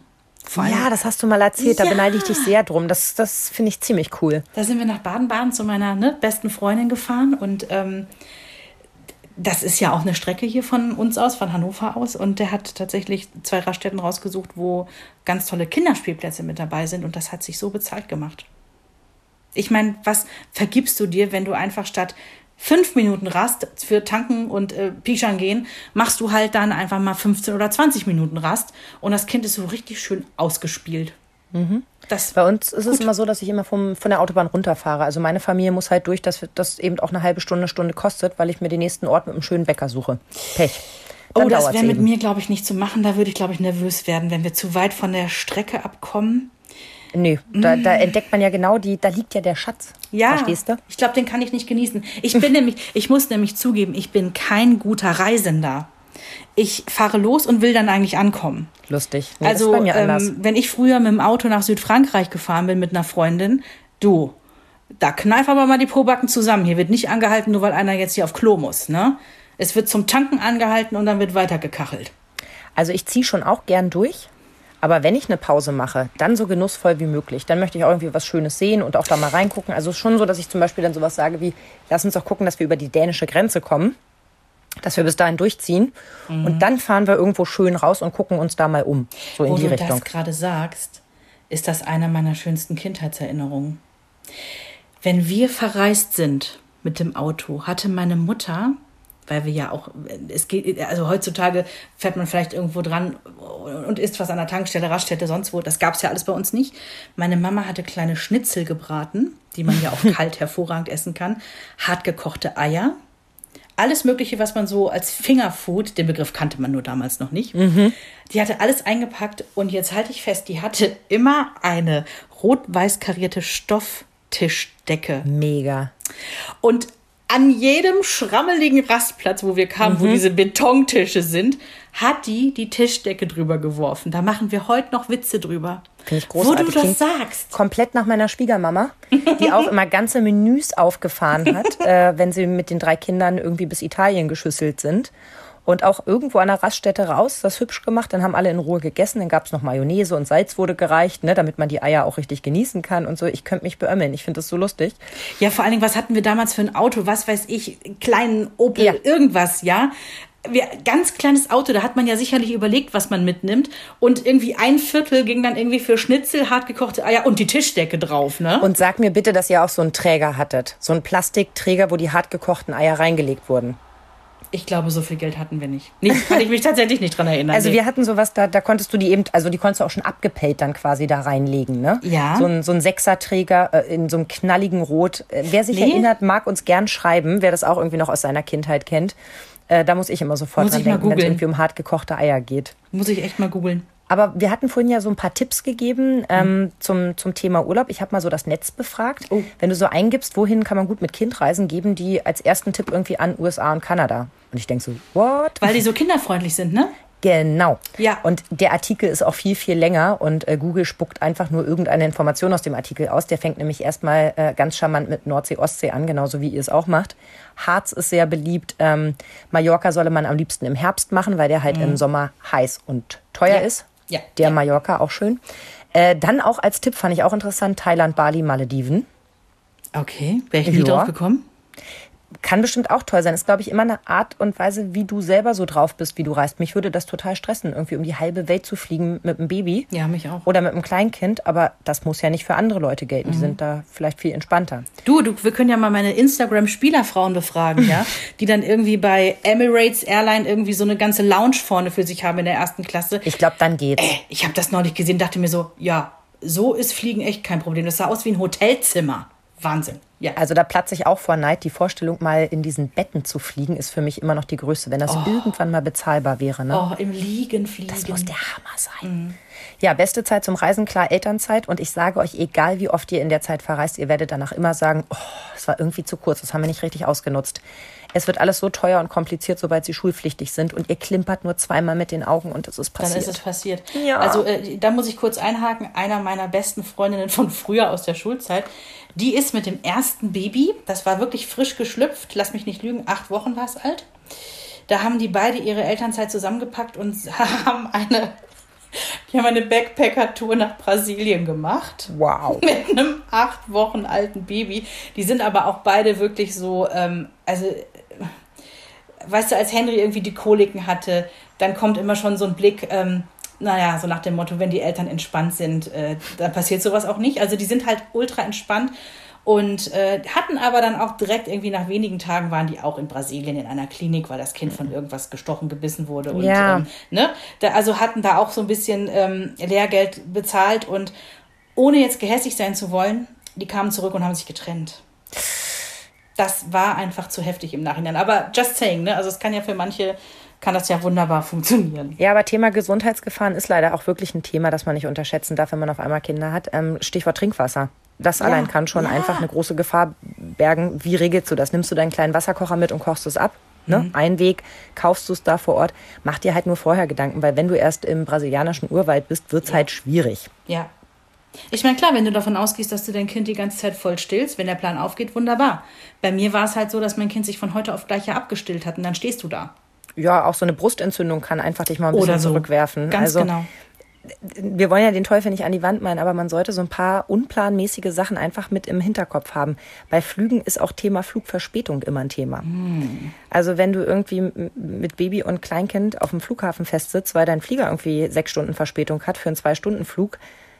[SPEAKER 1] Ja, das hast du mal erzählt, da
[SPEAKER 2] Ja.
[SPEAKER 1] beneide ich dich sehr drum. Das, das finde ich ziemlich cool.
[SPEAKER 2] Da sind wir nach Baden-Baden zu meiner ne, besten Freundin gefahren und ähm, das ist ja auch eine Strecke hier von uns aus, von Hannover aus. Und der hat tatsächlich zwei Raststätten rausgesucht, wo ganz tolle Kinderspielplätze mit dabei sind und das hat sich so bezahlt gemacht. Ich meine, was vergibst du dir, wenn du einfach statt fünf Minuten Rast für Tanken und äh, Pischern gehen, machst du halt dann einfach mal 15 oder 20 Minuten Rast und das Kind ist so richtig schön ausgespielt. Das
[SPEAKER 1] Bei uns ist es immer so, dass ich immer vom, von der Autobahn runterfahre. Also meine Familie muss halt durch, dass das eben auch eine halbe Stunde, Stunde kostet, weil ich mir den nächsten Ort mit einem schönen Bäcker suche. Pech. Dann
[SPEAKER 2] Oh, das wäre mit mir, glaube ich, nicht zu machen. Da würde ich, glaube ich, nervös werden, wenn wir zu weit von der Strecke abkommen.
[SPEAKER 1] Nee, da, da entdeckt man ja genau die, da liegt ja der Schatz.
[SPEAKER 2] Ja,
[SPEAKER 1] Verstehst du?
[SPEAKER 2] ich glaube, den kann ich nicht genießen. Ich bin *laughs* nämlich, ich muss nämlich zugeben, ich bin kein guter Reisender. Ich fahre los und will dann eigentlich ankommen.
[SPEAKER 1] Lustig. Nee,
[SPEAKER 2] also, ähm, wenn ich früher mit dem Auto nach Südfrankreich gefahren bin mit einer Freundin, du, da kneif aber mal die Pobacken zusammen. Hier wird nicht angehalten, nur weil einer jetzt hier auf Klo muss, ne? Es wird zum Tanken angehalten und dann wird weitergekachelt.
[SPEAKER 1] Also ich ziehe schon auch gern durch. Aber wenn ich eine Pause mache, dann so genussvoll wie möglich. Dann möchte ich auch irgendwie was Schönes sehen und auch da mal reingucken. Also schon so, dass ich zum Beispiel dann sowas sage wie, lass uns doch gucken, dass wir über die dänische Grenze kommen. Dass wir bis dahin durchziehen. Und dann fahren wir irgendwo schön raus und gucken uns da mal um. So in
[SPEAKER 2] Wo
[SPEAKER 1] die
[SPEAKER 2] du
[SPEAKER 1] Richtung.
[SPEAKER 2] das gerade sagst, ist das eine meiner schönsten Kindheitserinnerungen. Wenn wir verreist sind mit dem Auto, hatte meine Mutter, weil wir ja auch, es geht, also heutzutage fährt man vielleicht irgendwo dran und isst was an der Tankstelle, Raststätte, sonst wo. Das gab es ja alles bei uns nicht. Meine Mama hatte kleine Schnitzel gebraten, die man ja auch *laughs* kalt hervorragend essen kann, hartgekochte Eier, alles Mögliche, was man so als Fingerfood, den Begriff kannte man nur damals noch nicht, die hatte alles eingepackt und jetzt halte ich fest, die hatte immer eine rot-weiß karierte Stofftischdecke.
[SPEAKER 1] Mega.
[SPEAKER 2] Und an jedem schrammeligen Rastplatz, wo wir kamen,
[SPEAKER 1] Mhm.
[SPEAKER 2] wo diese Betontische sind, hat die die Tischdecke drüber geworfen. Da machen wir heute noch Witze drüber.
[SPEAKER 1] Finde ich
[SPEAKER 2] Wo
[SPEAKER 1] großartig.
[SPEAKER 2] du das sagst.
[SPEAKER 1] Komplett nach meiner Schwiegermama, die auch immer ganze Menüs aufgefahren hat, *laughs* äh, wenn sie mit den drei Kindern irgendwie bis Italien geschüsselt sind. Und auch irgendwo an der Raststätte raus, das hübsch gemacht, dann haben alle in Ruhe gegessen, dann gab es noch Mayonnaise und Salz wurde gereicht, ne, damit man die Eier auch richtig genießen kann und so. Ich könnte mich beömmeln, ich finde das so lustig.
[SPEAKER 2] Ja, vor allen Dingen, was hatten wir damals für ein Auto? Was weiß ich, kleinen Opel,
[SPEAKER 1] Ja.
[SPEAKER 2] irgendwas, ja? Wir, ganz kleines Auto, da hat man ja sicherlich überlegt, was man mitnimmt. Und irgendwie ein Viertel ging dann irgendwie für Schnitzel, hartgekochte Eier und die Tischdecke drauf, ne?
[SPEAKER 1] Und sag mir bitte, dass ihr auch so einen Träger hattet. So einen Plastikträger, wo die hart gekochten Eier reingelegt wurden.
[SPEAKER 2] Ich glaube, so viel Geld hatten wir nicht. Nicht kann ich mich tatsächlich nicht dran erinnern.
[SPEAKER 1] Also
[SPEAKER 2] nee.
[SPEAKER 1] wir hatten sowas, da, da konntest du die eben, also die konntest du auch schon abgepellt dann quasi da reinlegen, ne?
[SPEAKER 2] Ja.
[SPEAKER 1] So ein, so ein Sechserträger äh, in so einem knalligen Rot. Äh, Wer sich
[SPEAKER 2] Nee.
[SPEAKER 1] erinnert, mag uns gern schreiben, wer das auch irgendwie noch aus seiner Kindheit kennt. Äh, da muss ich immer sofort
[SPEAKER 2] Muss
[SPEAKER 1] dran denken, wenn es irgendwie um hart gekochte Eier geht.
[SPEAKER 2] Muss ich echt mal googeln.
[SPEAKER 1] Aber wir hatten vorhin ja so ein paar Tipps gegeben ähm, zum, zum Thema Urlaub. Ich habe mal so das Netz befragt.
[SPEAKER 2] Oh.
[SPEAKER 1] Wenn du so eingibst, wohin kann man gut mit Kind reisen, geben die als ersten Tipp irgendwie an USA und Kanada. Und ich denk so, what?
[SPEAKER 2] Weil die so kinderfreundlich sind, ne?
[SPEAKER 1] Genau.
[SPEAKER 2] Ja.
[SPEAKER 1] Und der Artikel ist auch viel, viel länger und äh, Google spuckt einfach nur irgendeine Information aus dem Artikel aus. Der fängt nämlich erstmal äh, ganz charmant mit Nordsee, Ostsee an, genauso wie ihr es auch macht. Harz ist sehr beliebt. Ähm, Mallorca solle man am liebsten im Herbst machen, weil der halt im Sommer heiß und teuer
[SPEAKER 2] Mhm. Ja.
[SPEAKER 1] ist.
[SPEAKER 2] Ja.
[SPEAKER 1] Der. Mallorca auch schön. Äh, dann auch als Tipp fand ich auch interessant, Thailand, Bali, Malediven.
[SPEAKER 2] Okay, wäre ich nie drauf gekommen.
[SPEAKER 1] Kann bestimmt auch toll sein. Ist, glaube ich, immer eine Art und Weise, wie du selber so drauf bist, wie du reist. Mich würde das total stressen, irgendwie um die halbe Welt zu fliegen mit einem Baby.
[SPEAKER 2] Ja, mich auch.
[SPEAKER 1] Oder mit einem Kleinkind, aber das muss ja nicht für andere Leute gelten.
[SPEAKER 2] Mhm.
[SPEAKER 1] Die sind da vielleicht viel entspannter.
[SPEAKER 2] Du, du, wir können ja mal meine Instagram-Spielerfrauen befragen, ja, *laughs* die dann irgendwie bei Emirates Airline irgendwie so eine ganze Lounge vorne für sich haben in der ersten Klasse.
[SPEAKER 1] Ich glaube, dann geht's.
[SPEAKER 2] Äh, ich habe das neulich gesehen, dachte mir so, ja, so ist Fliegen echt kein Problem. Das sah aus wie ein Hotelzimmer. Wahnsinn. Ja.
[SPEAKER 1] Also da platze ich auch vor Neid. Die Vorstellung, mal in diesen Betten zu fliegen, ist für mich immer noch die größte, wenn das irgendwann mal bezahlbar wäre. Ne?
[SPEAKER 2] Oh, im Liegen fliegen.
[SPEAKER 1] Das muss der Hammer sein. Ja, beste Zeit zum Reisen, klar, Elternzeit. Und ich sage euch, egal wie oft ihr in der Zeit verreist, ihr werdet danach immer sagen, oh, es war irgendwie zu kurz, das haben wir nicht richtig ausgenutzt. Es wird alles so teuer und kompliziert, sobald sie schulpflichtig sind. Und ihr klimpert nur zweimal mit den Augen und es ist
[SPEAKER 2] Dann
[SPEAKER 1] passiert.
[SPEAKER 2] ist es passiert.
[SPEAKER 1] Ja.
[SPEAKER 2] Also äh, da muss ich kurz einhaken. Einer meiner besten Freundinnen von früher aus der Schulzeit, die ist mit dem ersten Baby, das war wirklich frisch geschlüpft, lass mich nicht lügen, acht Wochen war es alt. Da haben die beide ihre Elternzeit zusammengepackt und *laughs* haben eine, die haben eine Backpacker-Tour nach Brasilien gemacht
[SPEAKER 1] wow. *laughs*
[SPEAKER 2] mit einem acht Wochen alten Baby. Die sind aber auch beide wirklich so, ähm, also, weißt du, als Henry irgendwie die Koliken hatte, dann kommt immer schon so ein Blick, ähm, naja, so nach dem Motto, wenn die Eltern entspannt sind, äh, dann passiert sowas auch nicht. Also die sind halt ultra entspannt und äh, hatten aber dann auch direkt irgendwie nach wenigen Tagen waren die auch in Brasilien in einer Klinik, weil das Kind von irgendwas gestochen, gebissen wurde. Und
[SPEAKER 1] Ja.
[SPEAKER 2] ähm, ne, da, also hatten da auch so ein bisschen ähm, Lehrgeld bezahlt und ohne jetzt gehässig sein zu wollen, die kamen zurück und haben sich getrennt. Das war einfach zu heftig im Nachhinein. Aber just saying, ne? Also es kann ja für manche, kann das ja wunderbar funktionieren.
[SPEAKER 1] Ja, aber Thema Gesundheitsgefahren ist leider auch wirklich ein Thema, das man nicht unterschätzen darf, wenn man auf einmal Kinder hat. Ähm, Stichwort Trinkwasser. Das allein kann schon
[SPEAKER 2] ja.
[SPEAKER 1] einfach eine große Gefahr bergen. Wie regelst du das? Nimmst du deinen kleinen Wasserkocher mit und kochst es ab? Ne? Ein Weg, kaufst du es da vor Ort. Mach dir halt nur vorher Gedanken, weil wenn du erst im brasilianischen Urwald bist, wird's halt schwierig.
[SPEAKER 2] Ja. Ich meine, klar, wenn du davon ausgehst, dass du dein Kind die ganze Zeit voll stillst, wenn der Plan aufgeht, wunderbar. Bei mir war es halt so, dass mein Kind sich von heute auf gleich ja abgestillt hat und dann stehst du da.
[SPEAKER 1] Ja, auch so eine Brustentzündung kann einfach dich mal ein bisschen
[SPEAKER 2] so.
[SPEAKER 1] zurückwerfen.
[SPEAKER 2] Ganz
[SPEAKER 1] also,
[SPEAKER 2] genau.
[SPEAKER 1] wir wollen ja den Teufel nicht an die Wand malen, aber man sollte so ein paar unplanmäßige Sachen einfach mit im Hinterkopf haben. Bei Flügen ist auch Thema Flugverspätung immer ein Thema. Also wenn du irgendwie mit Baby und Kleinkind auf dem Flughafen festsitzt, weil dein Flieger irgendwie sechs Stunden Verspätung hat für einen Zwei-Stunden-Flug,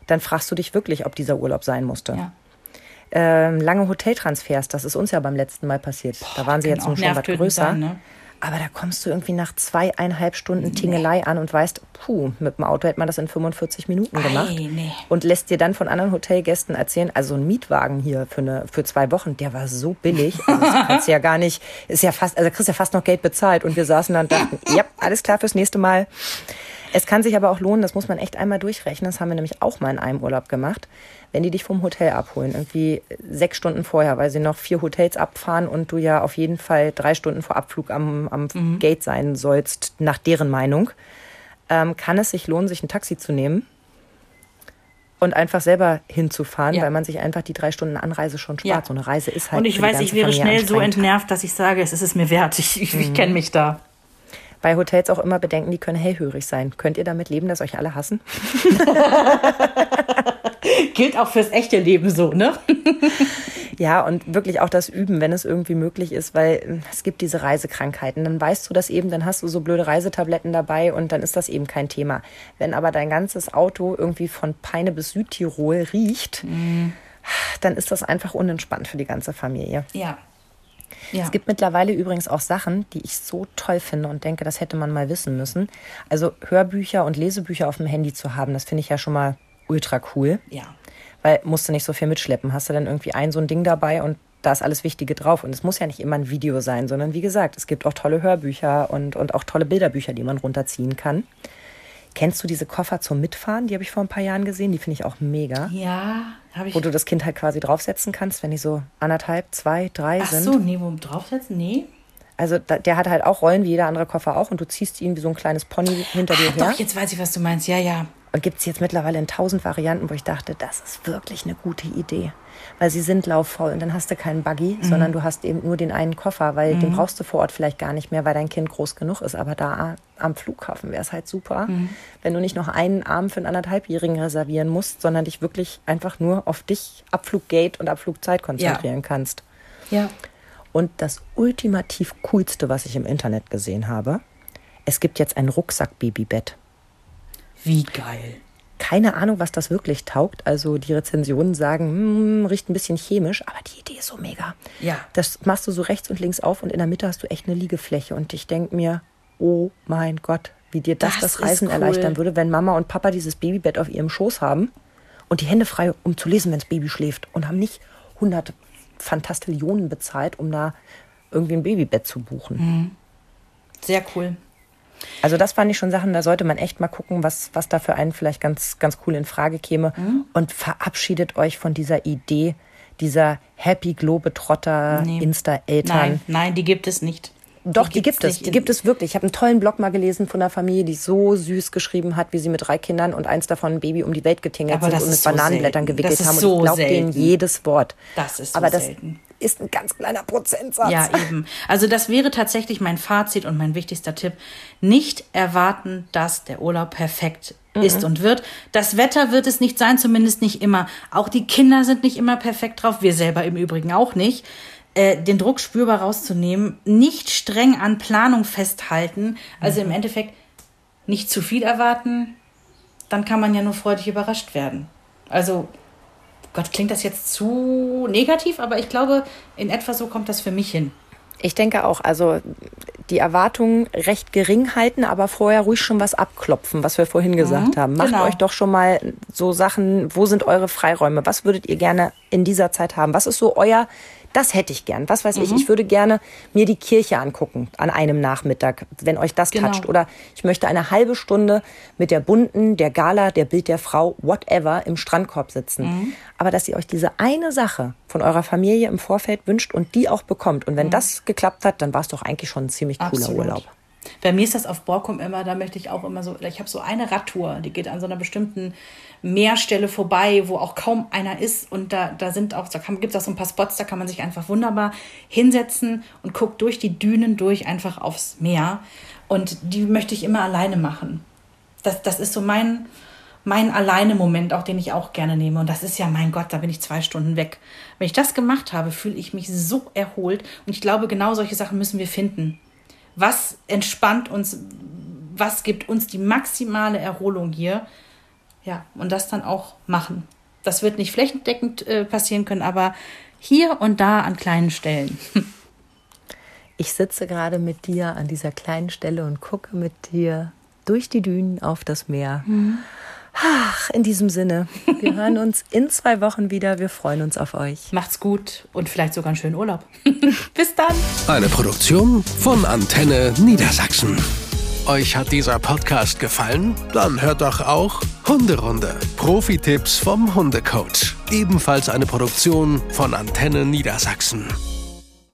[SPEAKER 1] dann fragst du dich wirklich, ob dieser Urlaub sein musste.
[SPEAKER 2] Ja.
[SPEAKER 1] Ähm, lange Hoteltransfers, das ist uns ja beim letzten Mal passiert. da waren sie jetzt nun schon was größer.
[SPEAKER 2] sein, ne?
[SPEAKER 1] Aber da kommst du irgendwie nach zweieinhalb Stunden Tingelei an und weißt, puh, mit dem Auto hätte man das in 45 Minuten gemacht.
[SPEAKER 2] Ei, nee.
[SPEAKER 1] Und lässt dir dann von anderen Hotelgästen erzählen, also ein Mietwagen hier für, eine, für zwei Wochen, der war so billig. Also das *laughs* kannst du ja gar nicht, ist ja fast, also kriegst ja fast noch Geld bezahlt. Und wir saßen dann und dachten, ja, alles klar fürs nächste Mal. Es kann sich aber auch lohnen, das muss man echt einmal durchrechnen. Das haben wir nämlich auch mal in einem Urlaub gemacht. Wenn die dich vom Hotel abholen, irgendwie sechs Stunden vorher, weil sie noch vier Hotels abfahren und du ja auf jeden Fall drei Stunden vor Abflug am, am Gate sein sollst, nach deren Meinung, ähm, kann es sich lohnen, sich ein Taxi zu nehmen und einfach selber hinzufahren,
[SPEAKER 2] Ja.
[SPEAKER 1] weil man sich einfach die drei Stunden Anreise schon spart.
[SPEAKER 2] Ja.
[SPEAKER 1] So eine Reise ist halt
[SPEAKER 2] Und ich weiß, ich wäre schnell so entnervt, dass ich sage, es ist es mir wert. Ich, ich, ich kenne mich da.
[SPEAKER 1] Bei Hotels auch immer bedenken, die können hellhörig sein. Könnt ihr damit leben, dass euch alle hassen? *laughs*
[SPEAKER 2] Gilt auch fürs echte Leben so, ne? *laughs*
[SPEAKER 1] Ja, und wirklich auch das Üben, wenn es irgendwie möglich ist, weil äh, es gibt diese Reisekrankheiten. Dann weißt du das eben, dann hast du so blöde Reisetabletten dabei und dann ist das eben kein Thema. Wenn aber dein ganzes Auto irgendwie von Peine bis Südtirol riecht, dann ist das einfach unentspannt für die ganze Familie.
[SPEAKER 2] Ja. Ja.
[SPEAKER 1] Es gibt mittlerweile übrigens auch Sachen, die ich so toll finde und denke, das hätte man mal wissen müssen. Also Hörbücher und Lesebücher auf dem Handy zu haben, das finde ich ja schon mal ultra cool.
[SPEAKER 2] ja.
[SPEAKER 1] Weil musst du nicht so viel mitschleppen. Hast du dann irgendwie ein so ein Ding dabei und da ist alles Wichtige drauf. Und es muss ja nicht immer ein Video sein, sondern wie gesagt, es gibt auch tolle Hörbücher und, und auch tolle Bilderbücher, die man runterziehen kann. Kennst du diese Koffer zum Mitfahren? Die habe ich vor ein paar Jahren gesehen. Die finde ich auch mega.
[SPEAKER 2] Ja, habe ich.
[SPEAKER 1] Wo du das Kind halt quasi draufsetzen kannst, wenn die so anderthalb, zwei, drei
[SPEAKER 2] Ach
[SPEAKER 1] sind.
[SPEAKER 2] so, nee, wo draufsetzen? Nee.
[SPEAKER 1] Also da, der hat halt auch Rollen wie jeder andere Koffer auch und du ziehst ihn wie so ein kleines Pony hinter dir her.
[SPEAKER 2] Doch, jetzt weiß ich, was du meinst. Ja, ja.
[SPEAKER 1] Und gibt es jetzt mittlerweile in tausend Varianten, wo ich dachte, das ist wirklich eine gute Idee. Weil sie sind lauffaul und dann hast du keinen Buggy, sondern du hast eben nur den einen Koffer, weil den brauchst du vor Ort vielleicht gar nicht mehr, weil dein Kind groß genug ist. Aber da am Flughafen wäre es halt super, wenn du nicht noch einen Arm für einen anderthalbjährigen reservieren musst, sondern dich wirklich einfach nur auf dich, Abfluggate und Abflugzeit konzentrieren kannst.
[SPEAKER 2] Ja.
[SPEAKER 1] Und das ultimativ coolste, was ich im Internet gesehen habe, es gibt jetzt ein Rucksack-Babybett.
[SPEAKER 2] Wie geil.
[SPEAKER 1] Keine Ahnung, was das wirklich taugt. Also die Rezensionen sagen, hm, riecht ein bisschen chemisch, aber die Idee ist so mega.
[SPEAKER 2] Ja.
[SPEAKER 1] Das machst du so rechts und links auf und in der Mitte hast du echt eine Liegefläche. Und ich denk mir, oh mein Gott, wie dir das
[SPEAKER 2] Das
[SPEAKER 1] das, Reisen
[SPEAKER 2] cool.
[SPEAKER 1] erleichtern würde, wenn Mama und Papa dieses Babybett auf ihrem Schoß haben und die Hände frei, um zu lesen, wenn das Baby schläft und haben nicht 100 Fantastillionen bezahlt, um da irgendwie ein Babybett zu buchen.
[SPEAKER 2] Mhm. Sehr cool.
[SPEAKER 1] Also das fand ich schon Sachen, da sollte man echt mal gucken, was, was da für einen vielleicht ganz, ganz cool in Frage käme.
[SPEAKER 2] Mhm.
[SPEAKER 1] Und verabschiedet euch von dieser Idee, dieser Happy Globetrotter
[SPEAKER 2] Nee.
[SPEAKER 1] Insta-Eltern.
[SPEAKER 2] Nein, nein, die gibt es nicht.
[SPEAKER 1] Doch, die,
[SPEAKER 2] gibt's
[SPEAKER 1] gibt es. Die gibt es wirklich. Ich habe einen tollen Blog mal gelesen von einer Familie, die so süß geschrieben hat, wie sie mit drei Kindern und eins davon ein Baby um die Welt getingelt sind und mit
[SPEAKER 2] so
[SPEAKER 1] Bananenblättern
[SPEAKER 2] selten.
[SPEAKER 1] gewickelt
[SPEAKER 2] Das ist
[SPEAKER 1] haben.
[SPEAKER 2] so
[SPEAKER 1] und ich glaube denen jedes Wort.
[SPEAKER 2] Das ist so
[SPEAKER 1] Aber das
[SPEAKER 2] selten.
[SPEAKER 1] Ist ein ganz kleiner Prozentsatz.
[SPEAKER 2] Ja, eben. Also das wäre tatsächlich mein Fazit und mein wichtigster Tipp. Nicht erwarten, dass der Urlaub perfekt ist und wird. Das Wetter wird es nicht sein, zumindest nicht immer. Auch die Kinder sind nicht immer perfekt drauf. Wir selber im Übrigen auch nicht. Äh, den Druck spürbar rauszunehmen, nicht streng an Planung festhalten, also im Endeffekt nicht zu viel erwarten, dann kann man ja nur freudig überrascht werden. Also Gott, klingt das jetzt zu negativ, aber ich glaube, in etwa so kommt das für mich hin.
[SPEAKER 1] Ich denke auch, also die Erwartungen recht gering halten, aber vorher ruhig schon was abklopfen, was wir vorhin gesagt haben. Macht
[SPEAKER 2] genau.
[SPEAKER 1] euch doch schon mal so Sachen, wo sind eure Freiräume? Was würdet ihr gerne in dieser Zeit haben? Was ist so euer, das hätte ich gern. Was weiß
[SPEAKER 2] Mhm.
[SPEAKER 1] ich, ich würde gerne mir die Kirche angucken an einem Nachmittag, wenn euch das
[SPEAKER 2] Genau.
[SPEAKER 1] toucht. Oder ich möchte eine halbe Stunde mit der bunten, der Gala, der Bild der Frau, whatever, im Strandkorb sitzen.
[SPEAKER 2] Mhm.
[SPEAKER 1] Aber dass ihr euch diese eine Sache von eurer Familie im Vorfeld wünscht und die auch bekommt. Und wenn das geklappt hat, dann war es doch eigentlich schon ein ziemlich cooler
[SPEAKER 2] Mhm. Absolut.
[SPEAKER 1] Urlaub.
[SPEAKER 2] Bei mir ist das auf Borkum immer, da möchte ich auch immer so, ich habe so eine Radtour, die geht an so einer bestimmten Meerstelle vorbei, wo auch kaum einer ist. Und da, da sind auch, da gibt es auch so ein paar Spots, da kann man sich einfach wunderbar hinsetzen und guckt durch die Dünen durch einfach aufs Meer. Und die möchte ich immer alleine machen. Das, das ist so mein, mein Alleine-Moment, auch den ich auch gerne nehme. Und das ist ja, mein Gott, da bin ich zwei Stunden weg. Wenn ich das gemacht habe, fühle ich mich so erholt. Und ich glaube, genau solche Sachen müssen wir finden. Was entspannt uns, was gibt uns die maximale Erholung hier? Ja, und das dann auch machen. Das wird nicht flächendeckend äh, passieren können, aber hier und da an kleinen Stellen. *laughs*
[SPEAKER 1] Ich sitze gerade mit dir an dieser kleinen Stelle und gucke mit dir durch die Dünen auf das Meer. Mhm. Ach, in diesem Sinne, wir hören *laughs* uns in zwei Wochen wieder. Wir freuen uns auf euch.
[SPEAKER 2] Macht's gut und vielleicht sogar einen schönen Urlaub. *laughs* Bis dann.
[SPEAKER 3] Eine Produktion von Antenne Niedersachsen. Euch hat dieser Podcast gefallen? Dann hört doch auch Hunderunde. Profi-Tipps vom Hundecoach. Ebenfalls eine Produktion von Antenne Niedersachsen.